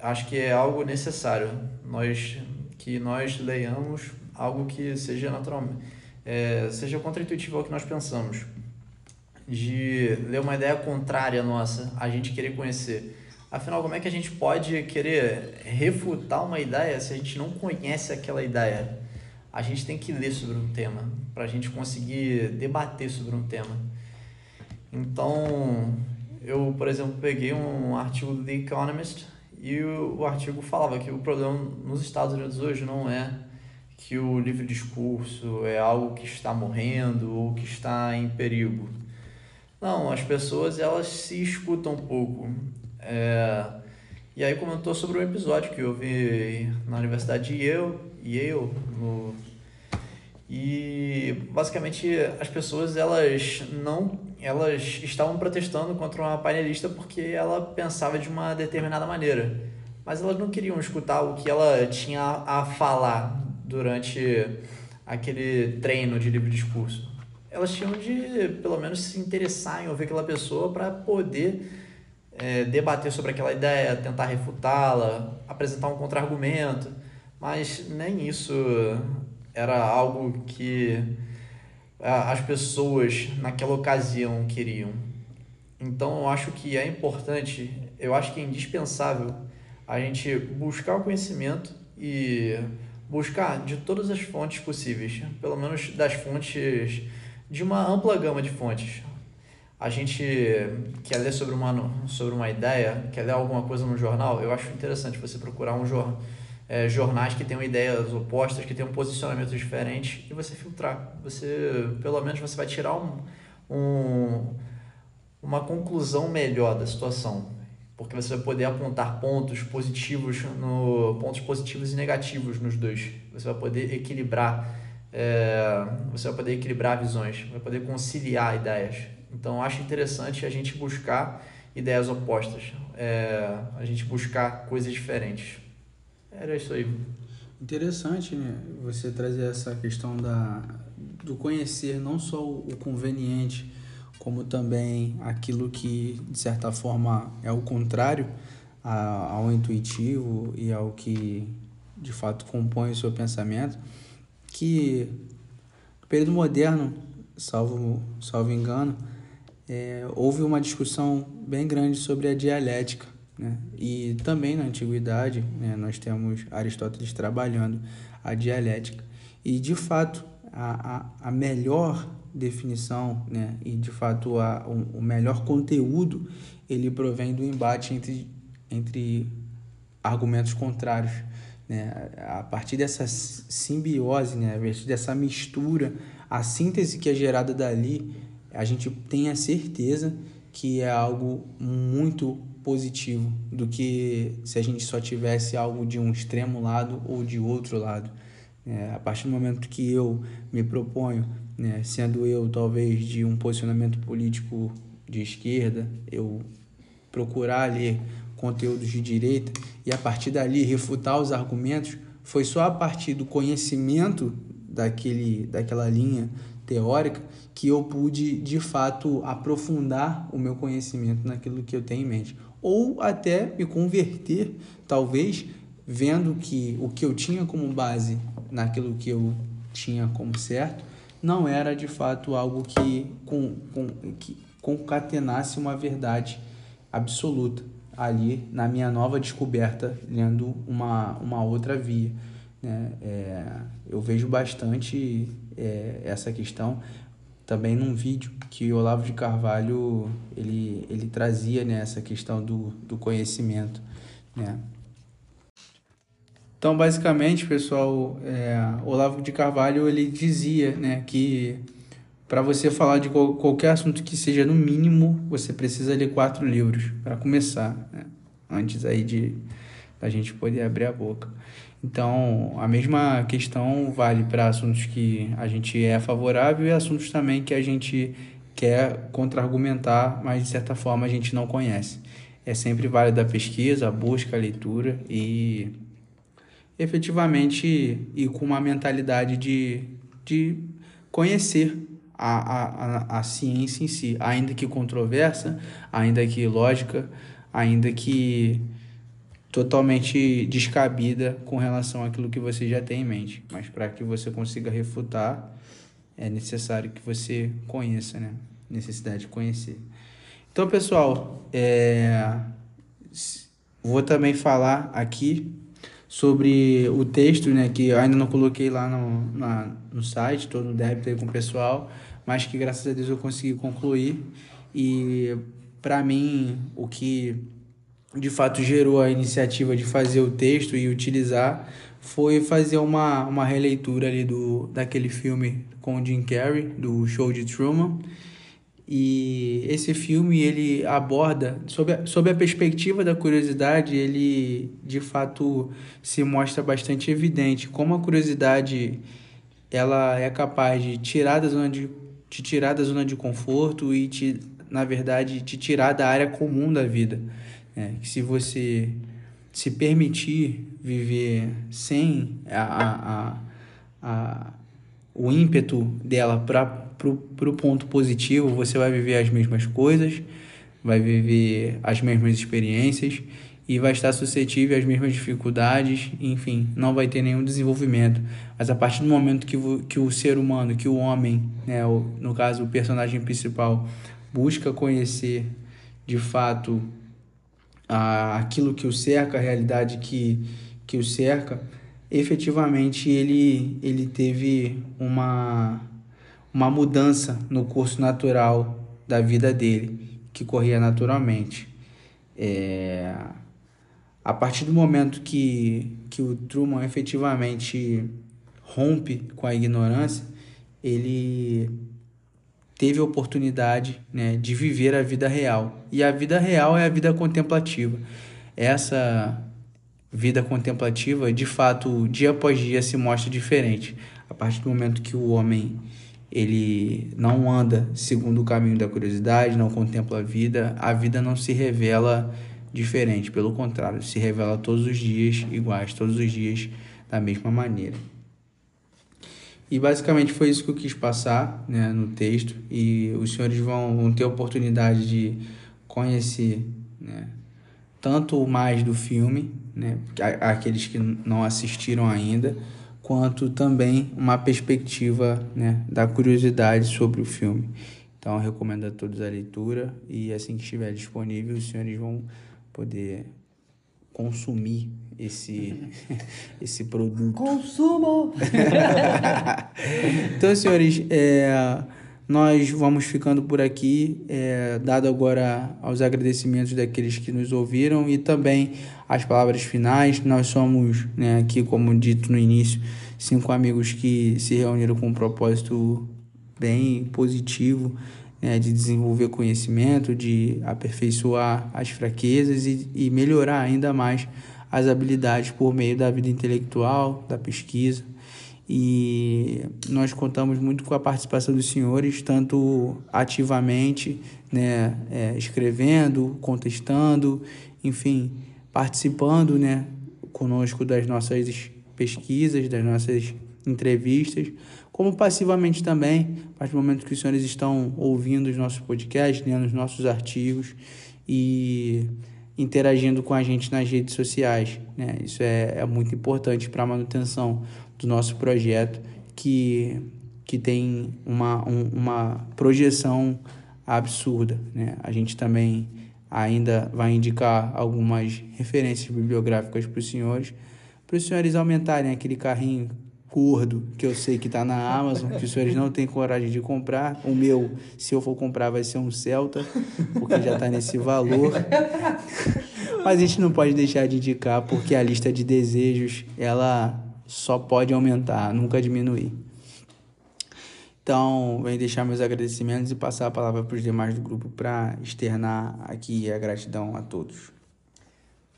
acho que é algo necessário. Nós que nós leiamos algo que seja naturalmente é, seja contraintuitivo ao que nós pensamos. De ler uma ideia contrária nossa a gente querer conhecer. Afinal como é que a gente pode querer refutar uma ideia se a gente não conhece aquela ideia? A gente tem que ler sobre um tema para a gente conseguir debater sobre um tema então, eu, por exemplo, peguei um artigo do The Economist e o, o artigo falava que o problema nos Estados Unidos hoje não é que o livre discurso é algo que está morrendo ou que está em perigo. Não, as pessoas elas se escutam um pouco. É... E aí comentou sobre um episódio que eu vi na Universidade de Yale, Yale no, E basicamente as pessoas elas não elas estavam protestando contra uma painelista porque ela pensava de uma determinada maneira, mas elas não queriam escutar o que ela tinha a falar durante aquele treino de livre discurso. Elas tinham de pelo menos se interessar em ouvir aquela pessoa para poder é, debater sobre aquela ideia, tentar refutá-la, apresentar um contra-argumento, mas nem isso era algo que as pessoas naquela ocasião queriam. Então eu acho que é importante, eu acho que é indispensável a gente buscar o conhecimento e buscar de todas as fontes possíveis, pelo menos das fontes de uma ampla gama de fontes. A gente quer ler sobre uma, sobre uma ideia, quer ler alguma coisa no jornal, eu acho interessante você procurar um jornal é, jornais que tenham ideias opostas, que tenham posicionamentos diferentes e você filtrar. Você, pelo menos, você vai tirar um, um, uma conclusão melhor da situação, porque você vai poder apontar pontos positivos no pontos positivos e negativos nos dois. Você vai poder equilibrar, é, você vai poder equilibrar visões, vai poder conciliar ideias. Então, acho interessante a gente buscar ideias opostas, é, a gente buscar coisas diferentes. Era isso aí. Interessante, né? Você trazer essa questão da, do conhecer não só o conveniente, como também aquilo que, de certa forma, é o contrário ao intuitivo e ao que, de fato, compõe o seu pensamento, que no período moderno, salvo, salvo engano, é, houve uma discussão bem grande sobre a dialética, né? E também na antiguidade, né, nós temos Aristóteles trabalhando a dialética. E, de fato, a, a, a melhor definição né, e, de fato, a, o, o melhor conteúdo ele provém do embate entre, entre argumentos contrários. Né? A partir dessa simbiose, né? a partir dessa mistura, a síntese que é gerada dali, a gente tem a certeza que é algo muito positivo do que se a gente só tivesse algo de um extremo lado ou de outro lado. É, a partir do momento que eu me proponho, né, sendo eu talvez de um posicionamento político de esquerda, eu procurar ler conteúdos de direita e a partir dali refutar os argumentos, foi só a partir do conhecimento daquele, daquela linha teórica que eu pude de fato aprofundar o meu conhecimento naquilo que eu tenho em mente ou até me converter, talvez, vendo que o que eu tinha como base naquilo que eu tinha como certo não era de fato algo que, com, com, que concatenasse uma verdade absoluta ali na minha nova descoberta, lendo uma, uma outra via. Né? É, eu vejo bastante é, essa questão também num vídeo que o Olavo de Carvalho ele, ele trazia né, essa questão do, do conhecimento. Né? Então, basicamente, pessoal, é, Olavo de Carvalho ele dizia né, que para você falar de qualquer assunto que seja no mínimo, você precisa ler quatro livros para começar, né? antes aí de a gente poder abrir a boca. Então, a mesma questão vale para assuntos que a gente é favorável e assuntos também que a gente quer contra-argumentar, mas de certa forma a gente não conhece. É sempre válido a pesquisa, a busca, a leitura e efetivamente ir com uma mentalidade de, de conhecer a, a, a ciência em si, ainda que controversa, ainda que lógica, ainda que totalmente descabida com relação àquilo que você já tem em mente. Mas para que você consiga refutar, é necessário que você conheça, né? Necessidade de conhecer. Então, pessoal, é... vou também falar aqui sobre o texto, né? Que ainda não coloquei lá no, na, no site, estou no débito aí com o pessoal, mas que graças a Deus eu consegui concluir. E para mim, o que de fato gerou a iniciativa de fazer o texto e utilizar foi fazer uma, uma releitura ali do, daquele filme com o Jim Carrey, do Show de Truman. E esse filme ele aborda, sob a, sob a perspectiva da curiosidade, ele de fato se mostra bastante evidente como a curiosidade ela é capaz de tirar da zona de te tirar da zona de conforto e te, na verdade, te tirar da área comum da vida. É, que se você se permitir viver sem a, a, a, a o ímpeto dela para o ponto positivo, você vai viver as mesmas coisas, vai viver as mesmas experiências e vai estar suscetível às mesmas dificuldades, enfim, não vai ter nenhum desenvolvimento. Mas a partir do momento que, que o ser humano, que o homem, né, o, no caso o personagem principal, busca conhecer de fato a, aquilo que o cerca, a realidade que, que o cerca, efetivamente ele, ele teve uma, uma mudança no curso natural da vida dele, que corria naturalmente. É, a partir do momento que, que o Truman efetivamente rompe com a ignorância, ele teve a oportunidade né, de viver a vida real. E a vida real é a vida contemplativa. Essa vida contemplativa, de fato, dia após dia se mostra diferente. A partir do momento que o homem ele não anda segundo o caminho da curiosidade, não contempla a vida, a vida não se revela diferente, pelo contrário, se revela todos os dias iguais, todos os dias da mesma maneira. E basicamente foi isso que eu quis passar né, no texto, e os senhores vão, vão ter a oportunidade de conhecer né, tanto mais do filme, né, aqueles que não assistiram ainda, quanto também uma perspectiva né, da curiosidade sobre o filme. Então, recomendo a todos a leitura e assim que estiver disponível, os senhores vão poder consumir esse, esse produto. Consumo! então, senhores, é, nós vamos ficando por aqui, é, dado agora aos agradecimentos daqueles que nos ouviram e também as palavras finais. Nós somos, né, aqui, como dito no início, cinco amigos que se reuniram com um propósito bem positivo né, de desenvolver conhecimento, de aperfeiçoar as fraquezas e, e melhorar ainda mais as habilidades por meio da vida intelectual, da pesquisa. E nós contamos muito com a participação dos senhores, tanto ativamente, né, é, escrevendo, contestando, enfim, participando né, conosco das nossas pesquisas, das nossas entrevistas, como passivamente também, a partir do momento que os senhores estão ouvindo os nossos podcasts, lendo os nossos artigos e interagindo com a gente nas redes sociais. Né? Isso é, é muito importante para a manutenção do nosso projeto, que, que tem uma, um, uma projeção absurda. Né? A gente também ainda vai indicar algumas referências bibliográficas para os senhores, para os senhores aumentarem aquele carrinho gordo, que eu sei que está na Amazon, que os senhores não têm coragem de comprar. O meu, se eu for comprar, vai ser um Celta, porque já está nesse valor. Mas a gente não pode deixar de indicar, porque a lista de desejos, ela só pode aumentar, nunca diminuir. Então, venho deixar meus agradecimentos e passar a palavra para os demais do grupo para externar aqui a gratidão a todos.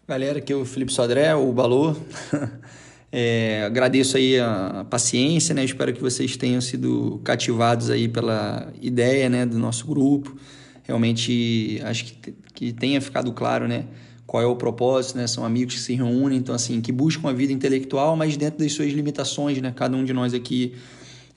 Galera, aqui é o Felipe Sodré, o Balô. É, agradeço aí a paciência, né? Espero que vocês tenham sido cativados aí pela ideia, né, do nosso grupo. Realmente acho que, que tenha ficado claro, né, qual é o propósito, né? São amigos que se reúnem, então assim, que buscam a vida intelectual, mas dentro das suas limitações, né? Cada um de nós aqui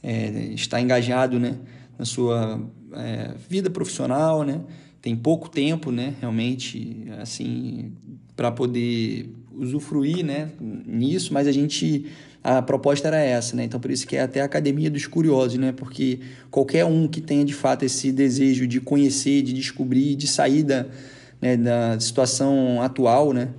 é, está engajado, né, na sua é, vida profissional, né? Tem pouco tempo, né, realmente, assim, para poder usufruir, né, nisso, mas a gente a proposta era essa, né? Então por isso que é até a academia dos curiosos, né? Porque qualquer um que tenha de fato esse desejo de conhecer, de descobrir, de sair da, né, da situação atual, né?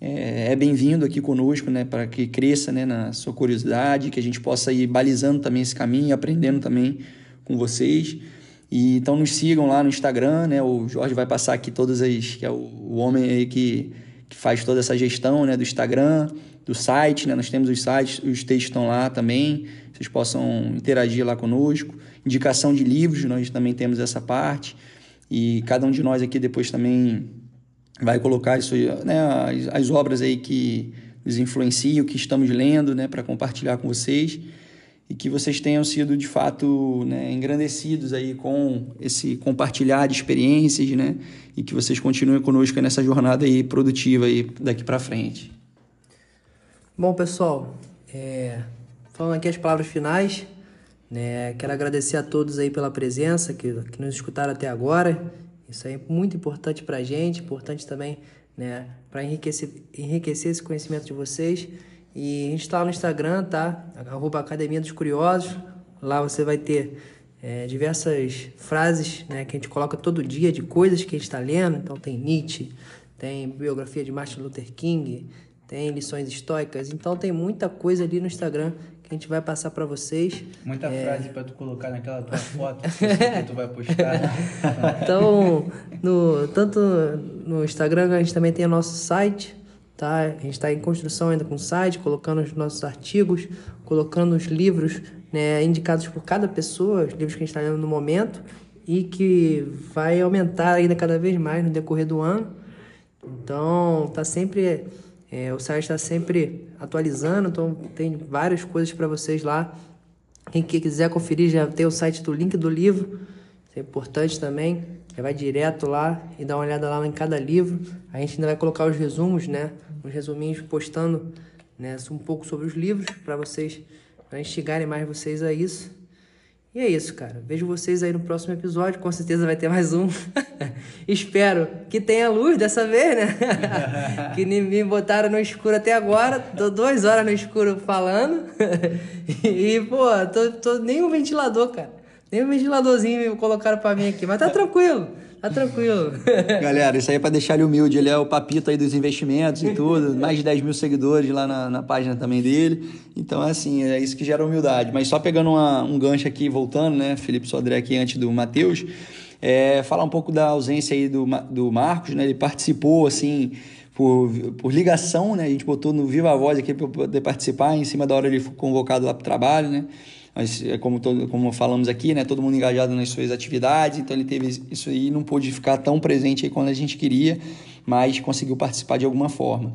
É, é bem-vindo aqui conosco, né? Para que cresça, né? Na sua curiosidade, que a gente possa ir balizando também esse caminho, aprendendo também com vocês. E, então nos sigam lá no Instagram, né? O Jorge vai passar aqui todas as que é o, o homem aí que que faz toda essa gestão né, do Instagram, do site, né? Nós temos os sites, os textos estão lá também, vocês possam interagir lá conosco. Indicação de livros, nós também temos essa parte. E cada um de nós aqui depois também vai colocar isso, né, as, as obras aí que nos influenciam, que estamos lendo, né, para compartilhar com vocês. E que vocês tenham sido de fato né, engrandecidos aí com esse compartilhar de experiências, né? E que vocês continuem conosco nessa jornada aí produtiva aí daqui para frente. Bom, pessoal, é, falando aqui as palavras finais, né, quero agradecer a todos aí pela presença, que, que nos escutaram até agora. Isso é muito importante para a gente, importante também né, para enriquecer, enriquecer esse conhecimento de vocês. E a gente está lá no Instagram, tá? Arroba Academia dos Curiosos. Lá você vai ter é, diversas frases né, que a gente coloca todo dia de coisas que a gente está lendo. Então tem Nietzsche, tem biografia de Martin Luther King, tem lições estoicas. Então tem muita coisa ali no Instagram que a gente vai passar para vocês. Muita é... frase para tu colocar naquela tua foto que tu vai postar. então, no, tanto no Instagram, a gente também tem o nosso site, Tá? A gente está em construção ainda com o site, colocando os nossos artigos, colocando os livros né, indicados por cada pessoa, os livros que a gente está lendo no momento, e que vai aumentar ainda cada vez mais no decorrer do ano. Então, tá sempre é, o site está sempre atualizando, então tem várias coisas para vocês lá. Quem quiser conferir já tem o site do link do livro, isso é importante também. Vai direto lá e dá uma olhada lá em cada livro. A gente ainda vai colocar os resumos, né? uns resuminhos postando né, um pouco sobre os livros para vocês, para instigarem mais vocês a isso. E é isso, cara. Vejo vocês aí no próximo episódio. Com certeza vai ter mais um. Espero que tenha luz dessa vez, né? que me botaram no escuro até agora. Tô duas horas no escuro falando. e, pô, tô, tô nem um ventilador, cara. Nem um ventiladorzinho colocaram pra mim aqui. Mas tá tranquilo. Tá tranquilo. Galera, isso aí é pra deixar ele humilde. Ele é o papito aí dos investimentos e tudo. Mais de 10 mil seguidores lá na, na página também dele. Então, é assim, é isso que gera humildade. Mas só pegando uma, um gancho aqui, voltando, né? Felipe Sodré aqui antes do Matheus. É, falar um pouco da ausência aí do, do Marcos, né? Ele participou, assim, por, por ligação, né? A gente botou no Viva Voz aqui para poder participar. Em cima da hora ele foi convocado lá para o trabalho, né? Mas é como, todo, como falamos aqui, né, todo mundo engajado nas suas atividades, então ele teve isso aí, não pôde ficar tão presente aí quando a gente queria, mas conseguiu participar de alguma forma.